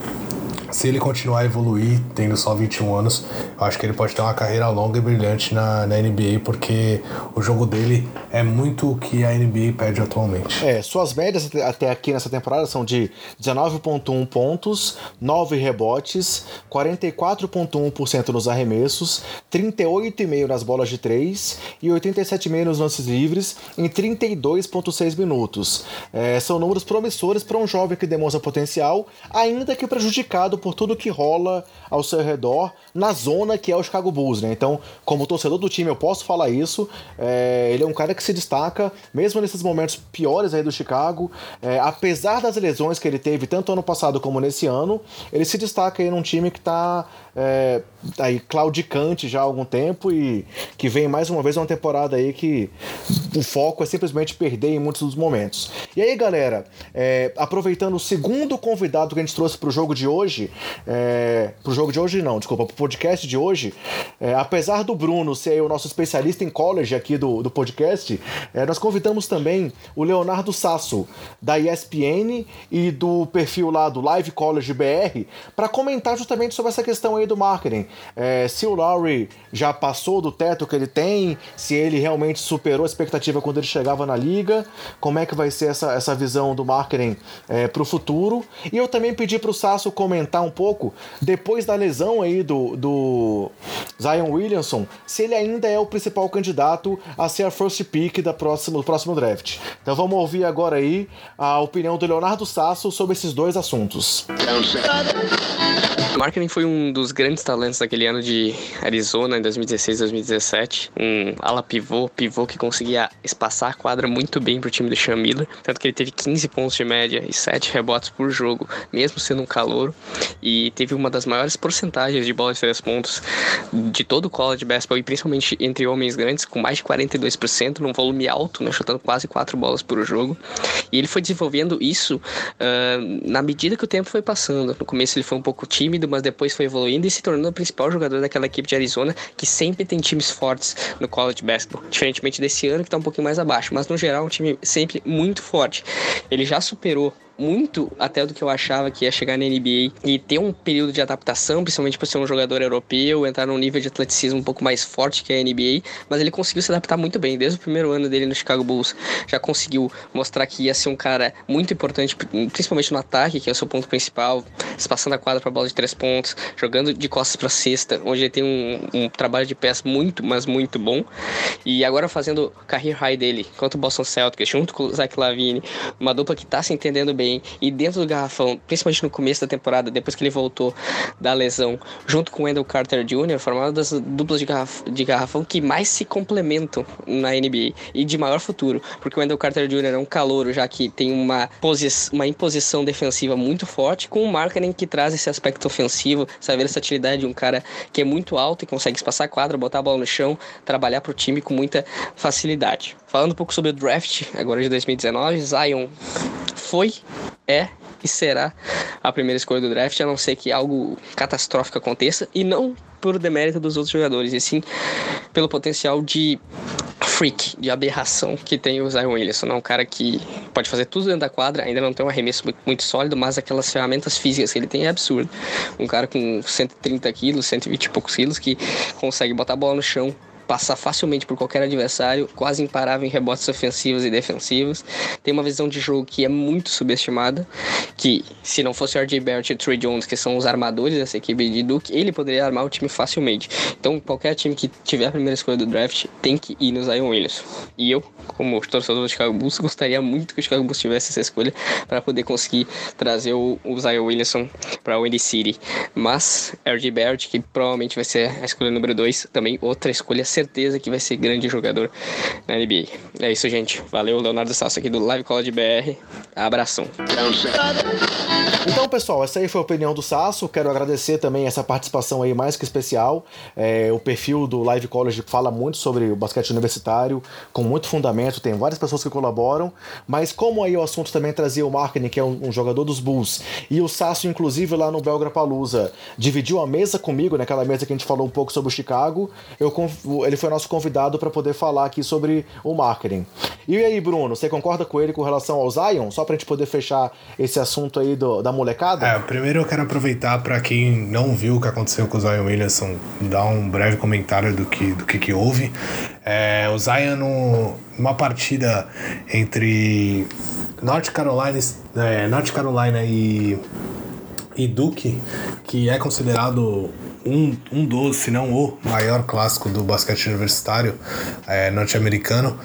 se ele continuar a evoluir, tendo só 21 anos, eu acho que ele pode ter uma carreira longa e brilhante na, na NBA, porque o jogo dele é muito o que a NBA pede atualmente. É, suas médias até aqui nessa temporada são de 19,1 pontos, 9 rebotes, 44,1% nos arremessos, 38,5% nas bolas de 3 e 87,5% nos lances livres em 32,6 minutos. É, são números promissores para um jovem que demonstra potencial, ainda que prejudicado por tudo que rola ao seu redor na zona que é o Chicago Bulls, né? Então, como torcedor do time, eu posso falar isso. É, ele é um cara que se destaca, mesmo nesses momentos piores aí do Chicago, é, apesar das lesões que ele teve tanto ano passado como nesse ano, ele se destaca aí num time que tá é, aí claudicante já há algum tempo e que vem mais uma vez uma temporada aí que o foco é simplesmente perder em muitos dos momentos. E aí, galera, é, aproveitando o segundo convidado que a gente trouxe para o jogo de hoje, é, para o jogo de hoje não, desculpa, para o podcast de hoje, é, apesar do Bruno ser o nosso especialista em college aqui do, do podcast, é, nós convidamos também o Leonardo Sasso, da ESPN e do perfil lá do Live College BR, para comentar justamente sobre essa questão aí do marketing. É, se o Lowry já passou do teto que ele tem, se ele realmente superou a expectativa quando ele chegava na liga, como é que vai ser essa, essa visão do marketing é, para o futuro. E eu também pedi para o Sasso comentar um pouco, depois da lesão aí do, do Zion Williamson, se ele ainda é o principal candidato a ser a first pick da próxima, do próximo draft. Então vamos ouvir agora aí a opinião do Leonardo Sasso sobre esses dois assuntos. Marketing foi um dos grandes talentos daquele ano de Arizona, em 2016, 2017. Um ala pivô, pivô que conseguia espaçar a quadra muito bem pro time do Chamila. Tanto que ele teve 15 pontos de média e 7 rebotes por jogo, mesmo sendo um calouro. E teve uma das maiores porcentagens de bola de 3 pontos de todo o college basketball, e principalmente entre homens grandes, com mais de 42%, num volume alto, né, chutando quase 4 bolas por jogo. E ele foi desenvolvendo isso uh, na medida que o tempo foi passando. No começo ele foi um pouco tímido, mas depois foi evoluindo e se tornando o principal jogador daquela equipe de Arizona, que sempre tem times fortes no college basketball, diferentemente desse ano que está um pouquinho mais abaixo, mas no geral um time sempre muito forte. Ele já superou muito até do que eu achava que ia chegar na NBA e ter um período de adaptação, principalmente por ser um jogador europeu, entrar num nível de atleticismo um pouco mais forte que a NBA, mas ele conseguiu se adaptar muito bem. Desde o primeiro ano dele no Chicago Bulls, já conseguiu mostrar que ia ser um cara muito importante, principalmente no ataque, que é o seu ponto principal, espaçando a quadra para bola de três pontos, jogando de costas para cesta, onde ele tem um, um trabalho de pés muito, mas muito bom. E agora fazendo career high dele contra o Boston Celtics, junto com o Zach Lavine, uma dupla que tá se entendendo bem e dentro do garrafão, principalmente no começo da temporada, depois que ele voltou da lesão, junto com Wendell Carter Jr., formaram das duplas de, garraf de garrafão que mais se complementam na NBA e de maior futuro, porque o Wendell Carter Jr. é um calouro, já que tem uma, uma imposição defensiva muito forte, com o marketing que traz esse aspecto ofensivo, essa versatilidade de um cara que é muito alto e consegue espaçar a quadra, botar a bola no chão, trabalhar para o time com muita facilidade. Falando um pouco sobre o draft, agora de 2019, Zion foi, é e será a primeira escolha do draft, a não ser que algo catastrófico aconteça, e não por demérito dos outros jogadores, e sim pelo potencial de freak, de aberração que tem o Zion Williamson. É um cara que pode fazer tudo dentro da quadra, ainda não tem um arremesso muito sólido, mas aquelas ferramentas físicas que ele tem é absurdo. Um cara com 130 quilos, 120 e poucos quilos, que consegue botar a bola no chão, passar facilmente por qualquer adversário, quase imparável em rebotes ofensivos e defensivos. Tem uma visão de jogo que é muito subestimada, que se não fosse o RJ Barrett e o Trey Jones, que são os armadores dessa equipe de Duke, ele poderia armar o time facilmente. Então, qualquer time que tiver a primeira escolha do draft tem que ir no Zion Williams. E eu, como torcedor do Chicago Bulls, gostaria muito que o Chicago Bulls tivesse essa escolha para poder conseguir trazer o, Zion Williamson para o Indy City. Mas RJ Barrett, que provavelmente vai ser a escolha número 2, também outra escolha certeza que vai ser grande jogador na NBA. É isso, gente. Valeu, Leonardo Sasso aqui do Live College BR. Abração. Então, pessoal, essa aí foi a opinião do Sasso. Quero agradecer também essa participação aí mais que especial. É, o perfil do Live College fala muito sobre o basquete universitário, com muito fundamento. Tem várias pessoas que colaboram. Mas como aí o assunto também trazia o Marketing, que é um, um jogador dos Bulls, e o Sasso, inclusive, lá no Belgra Palusa, dividiu a mesa comigo, naquela mesa que a gente falou um pouco sobre o Chicago, eu, ele foi nosso convidado para poder falar aqui sobre o marketing. E aí, Bruno, você concorda com ele com relação ao Zion? Só para a gente poder fechar esse assunto aí do, da molecada? É, primeiro eu quero aproveitar para quem não viu o que aconteceu com o Zion Williamson, dar um breve comentário do que, do que, que houve. É, o Zion, numa partida entre North Carolina, é, North Carolina e, e Duke, que é considerado um, um dos, se não o maior clássico do basquete universitário é, norte-americano.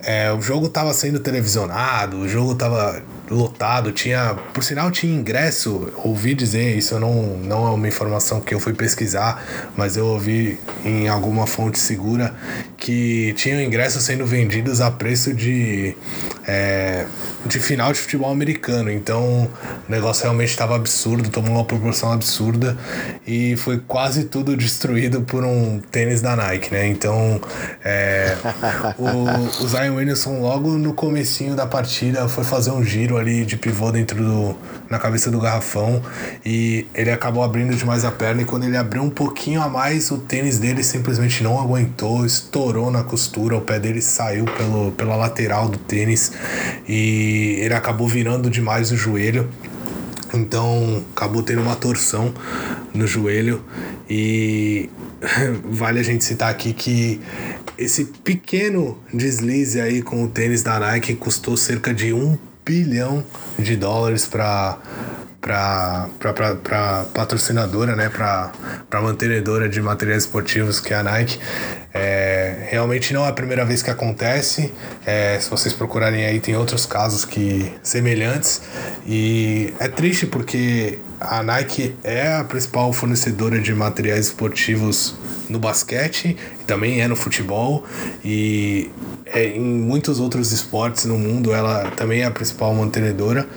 É, o jogo estava sendo televisionado, o jogo estava lotado, tinha, por sinal tinha ingresso, ouvi dizer, isso não, não é uma informação que eu fui pesquisar, mas eu ouvi em alguma fonte segura que tinham ingressos sendo vendidos a preço de é, de final de futebol americano. Então o negócio realmente estava absurdo, tomou uma proporção absurda e foi quase tudo destruído por um tênis da Nike, né? Então é, o, o Zion Williamson logo no comecinho da partida foi fazer um giro ali de pivô dentro do na cabeça do garrafão e ele acabou abrindo demais a perna e quando ele abriu um pouquinho a mais o tênis dele simplesmente não aguentou, estourou na costura, o pé dele saiu pelo, pela lateral do tênis e ele acabou virando demais o joelho. Então acabou tendo uma torção no joelho e vale a gente citar aqui que esse pequeno deslize aí com o tênis da Nike custou cerca de um bilhão de dólares para para patrocinadora, né, para mantenedora de materiais esportivos que é a Nike. É, realmente não é a primeira vez que acontece. É, se vocês procurarem aí, tem outros casos que semelhantes. E é triste porque a Nike é a principal fornecedora de materiais esportivos no basquete e também é no futebol. E é, em muitos outros esportes no mundo ela também é a principal mantenedora,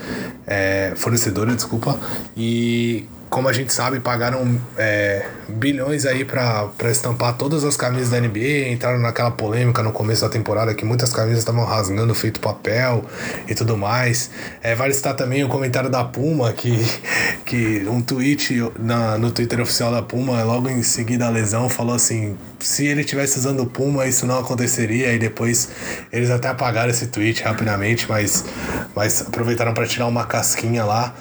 é, fornecedora, desculpa, e como a gente sabe, pagaram é, bilhões aí para estampar todas as camisas da NBA, entraram naquela polêmica no começo da temporada que muitas camisas estavam rasgando feito papel e tudo mais. É, vale citar também o comentário da Puma, que, que um tweet na, no Twitter oficial da Puma, logo em seguida a lesão, falou assim: se ele tivesse usando Puma, isso não aconteceria, e depois eles até apagaram esse tweet rapidamente, mas mas aproveitaram para tirar uma casquinha lá.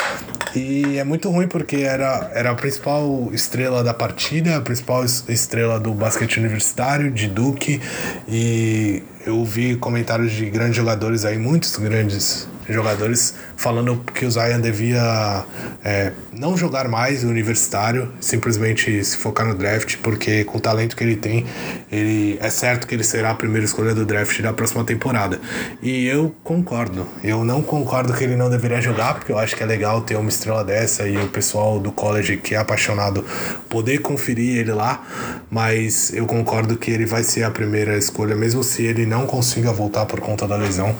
E é muito ruim porque era, era a principal estrela da partida, a principal estrela do basquete universitário, de Duke. E eu vi comentários de grandes jogadores aí, muitos grandes jogadores falando que o Zion devia é, não jogar mais no universitário, simplesmente se focar no draft, porque com o talento que ele tem, ele é certo que ele será a primeira escolha do draft da próxima temporada. E eu concordo. Eu não concordo que ele não deveria jogar, porque eu acho que é legal ter uma estrela dessa e o pessoal do college que é apaixonado poder conferir ele lá, mas eu concordo que ele vai ser a primeira escolha, mesmo se ele não consiga voltar por conta da lesão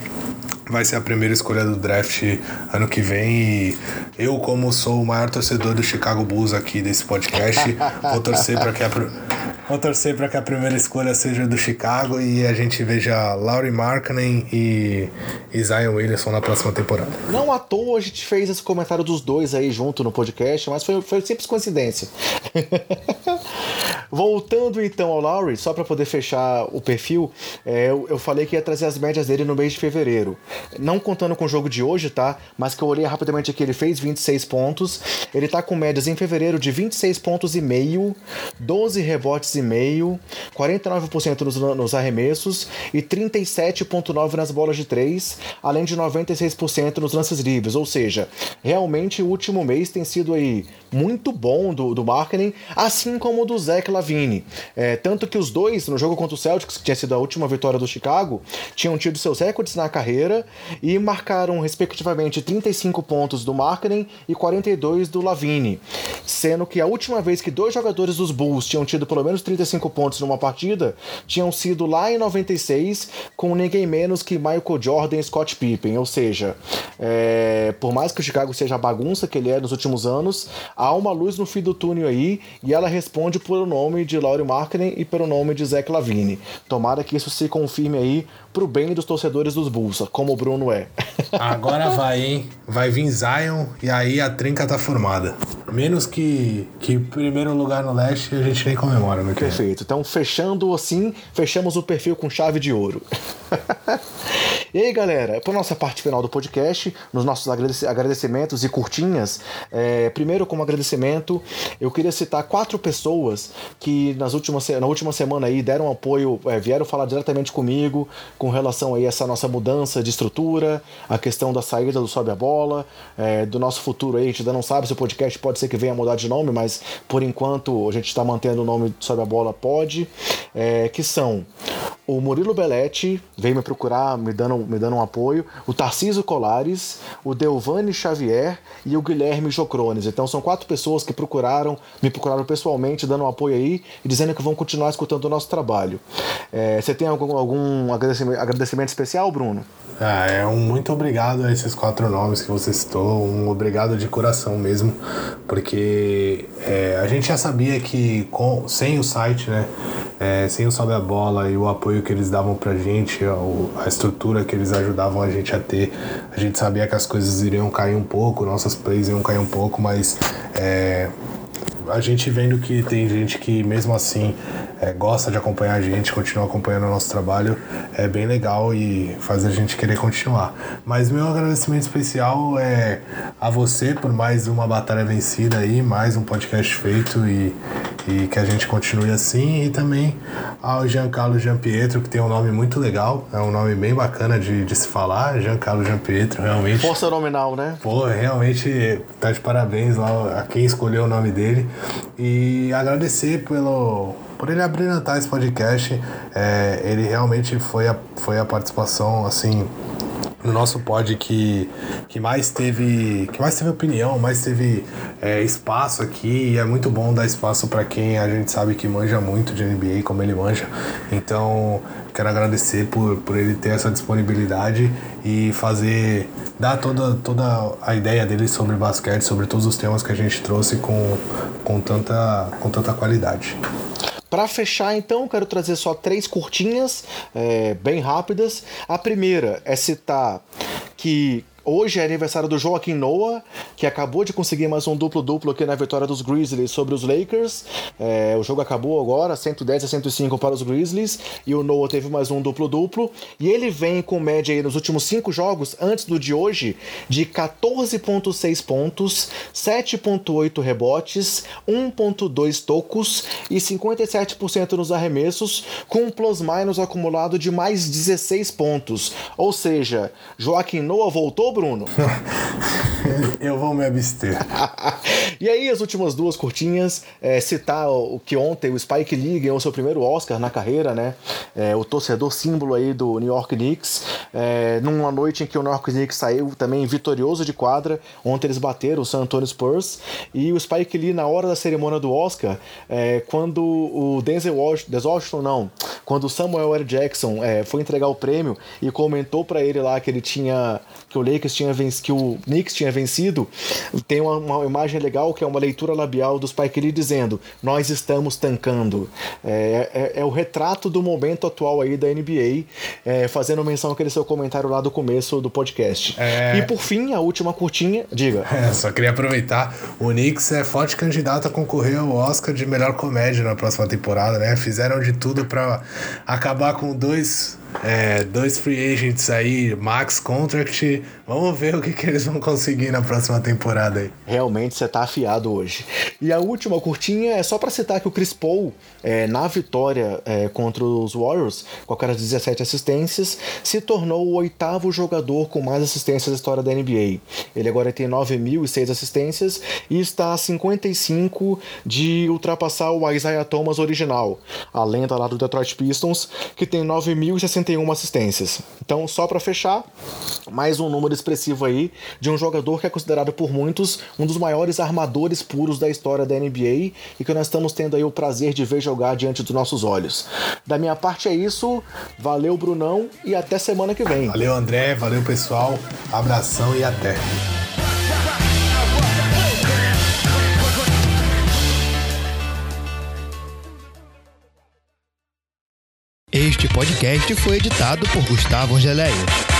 vai ser a primeira escolha do draft ano que vem. E eu, como sou o maior torcedor do Chicago Bulls aqui desse podcast, vou torcer para que a Vou torcer para que a primeira escolha seja do Chicago e a gente veja Laurie Markkanen e, e Zion Williamson na próxima temporada. Não à toa a gente fez esse comentário dos dois aí junto no podcast, mas foi, foi simples coincidência. Voltando então ao Lowry, só para poder fechar o perfil, é, eu, eu, falei que ia trazer as médias dele no mês de fevereiro. Não contando com o jogo de hoje, tá? Mas que eu olhei rapidamente aqui, ele fez 26 pontos. Ele tá com médias em fevereiro de 26 pontos e meio, 12 rebotes e meio, 49% nos, nos arremessos e 37,9% nas bolas de 3, além de 96% nos lances livres. Ou seja, realmente o último mês tem sido aí muito bom do, do marketing, assim como o do Zach Lavine. É, tanto que os dois, no jogo contra o Celtics, que tinha sido a última vitória do Chicago, tinham tido seus recordes na carreira e marcaram, respectivamente, 35 pontos do marketing e 42 do Lavine. Sendo que a última vez que dois jogadores dos Bulls tinham tido pelo menos 35 pontos numa partida tinham sido lá em 96 com ninguém menos que Michael Jordan e Scott Pippen. Ou seja, é, por mais que o Chicago seja a bagunça que ele é nos últimos anos, há uma luz no fim do túnel aí e ela responde pelo nome de Laurie Markkinen e pelo nome de Zach Lavine. Tomara que isso se confirme aí pro bem dos torcedores dos Bulls, como Bruno é. Agora vai, hein? Vai vir Zion e aí a trinca tá formada. Menos que, que primeiro lugar no leste a gente nem comemora, meu Perfeito. Então, fechando assim, fechamos o perfil com chave de ouro. E aí, galera, para nossa parte final do podcast, nos nossos agradecimentos e curtinhas, é, primeiro, como agradecimento, eu queria citar quatro pessoas que nas últimas, na última semana aí deram apoio, é, vieram falar diretamente comigo com relação aí a essa nossa mudança de estrutura, a questão da saída do Sobe a Bola, é, do nosso futuro aí. A gente ainda não sabe se o podcast pode ser que venha mudar de nome, mas por enquanto a gente está mantendo o nome Sobe a Bola, pode. É, que são o Murilo Belletti, veio me procurar, me dando me dando um apoio, o Tarciso Colares, o Delvani Xavier e o Guilherme Jocrones. Então são quatro pessoas que procuraram, me procuraram pessoalmente, dando um apoio aí e dizendo que vão continuar escutando o nosso trabalho. É, você tem algum, algum agradecimento, agradecimento especial, Bruno? Ah, é um muito obrigado a esses quatro nomes que você citou, um obrigado de coração mesmo, porque é, a gente já sabia que com, sem o site, né, é, sem o Sobe a Bola e o apoio que eles davam pra gente, a estrutura que eles ajudavam a gente a ter, a gente sabia que as coisas iriam cair um pouco, nossas plays iam cair um pouco, mas é, a gente vendo que tem gente que mesmo assim é, gosta de acompanhar a gente, continua acompanhando o nosso trabalho, é bem legal e faz a gente querer continuar. Mas meu agradecimento especial é a você por mais uma batalha vencida aí, mais um podcast feito e, e que a gente continue assim. E também ao Giancarlo Giampietro, que tem um nome muito legal, é um nome bem bacana de, de se falar, Giancarlo Giampietro, realmente. Força nominal, né? Pô, realmente tá de parabéns lá a quem escolheu o nome dele. E agradecer pelo por ele abrilhantar esse podcast. É, ele realmente foi a, foi a participação, assim, no nosso pod que, que mais teve que mais teve opinião, mais teve é, espaço aqui e é muito bom dar espaço para quem a gente sabe que manja muito de NBA como ele manja. Então quero agradecer por, por ele ter essa disponibilidade e fazer dar toda, toda a ideia dele sobre basquete, sobre todos os temas que a gente trouxe com, com, tanta, com tanta qualidade. Para fechar, então, quero trazer só três curtinhas, é, bem rápidas. A primeira é citar que Hoje é aniversário do Joaquim Noah, que acabou de conseguir mais um duplo-duplo aqui na vitória dos Grizzlies sobre os Lakers. É, o jogo acabou agora, 110 a 105 para os Grizzlies, e o Noah teve mais um duplo-duplo. E ele vem com média aí nos últimos cinco jogos, antes do de hoje, de 14,6 pontos, 7,8 rebotes, 1,2 tocos e 57% nos arremessos, com um plus-minus acumulado de mais 16 pontos. Ou seja, Joaquim Noah voltou, Bruno? Eu vou me abster. e aí, as últimas duas curtinhas, é, citar o que ontem o Spike Lee ganhou seu primeiro Oscar na carreira, né? É, o torcedor símbolo aí do New York Knicks, é, numa noite em que o New York Knicks saiu também vitorioso de quadra. Ontem eles bateram o San Antonio Spurs. E o Spike Lee, na hora da cerimônia do Oscar, é, quando o Denzel Washington, Denzel Washington não, quando o Samuel L. Jackson é, foi entregar o prêmio e comentou para ele lá que ele tinha, que o Lakers tinha vencido, que o Knicks tinha vencido, tem uma, uma, imagem legal que é uma leitura labial do Spike Lee dizendo: Nós estamos tancando. É, é, é o retrato do momento atual aí da NBA, é, fazendo menção àquele seu comentário lá do começo do podcast. É. E por fim, a última curtinha, diga. É, só queria aproveitar. O Knicks é forte candidato a concorrer ao Oscar de melhor comédia na próxima temporada, né? Fizeram de tudo para acabar com dois é, dois free agents aí, max contract. Vamos ver o que, que eles vão conseguir na próxima temporada aí. Realmente você tá afiado hoje. E a última curtinha é só para citar que o Chris Paul, é, na vitória é, contra os Warriors, com aquelas 17 assistências, se tornou o oitavo jogador com mais assistências da história da NBA. Ele agora tem 9.006 assistências e está a 55 de ultrapassar o Isaiah Thomas original, a lenda lá do Detroit Pistons, que tem 9.060 61 assistências. Então, só para fechar, mais um número expressivo aí de um jogador que é considerado por muitos um dos maiores armadores puros da história da NBA e que nós estamos tendo aí o prazer de ver jogar diante dos nossos olhos. Da minha parte é isso. Valeu, Brunão, e até semana que vem. Valeu, André. Valeu, pessoal. Abração e até. Este podcast foi editado por Gustavo Angeléia.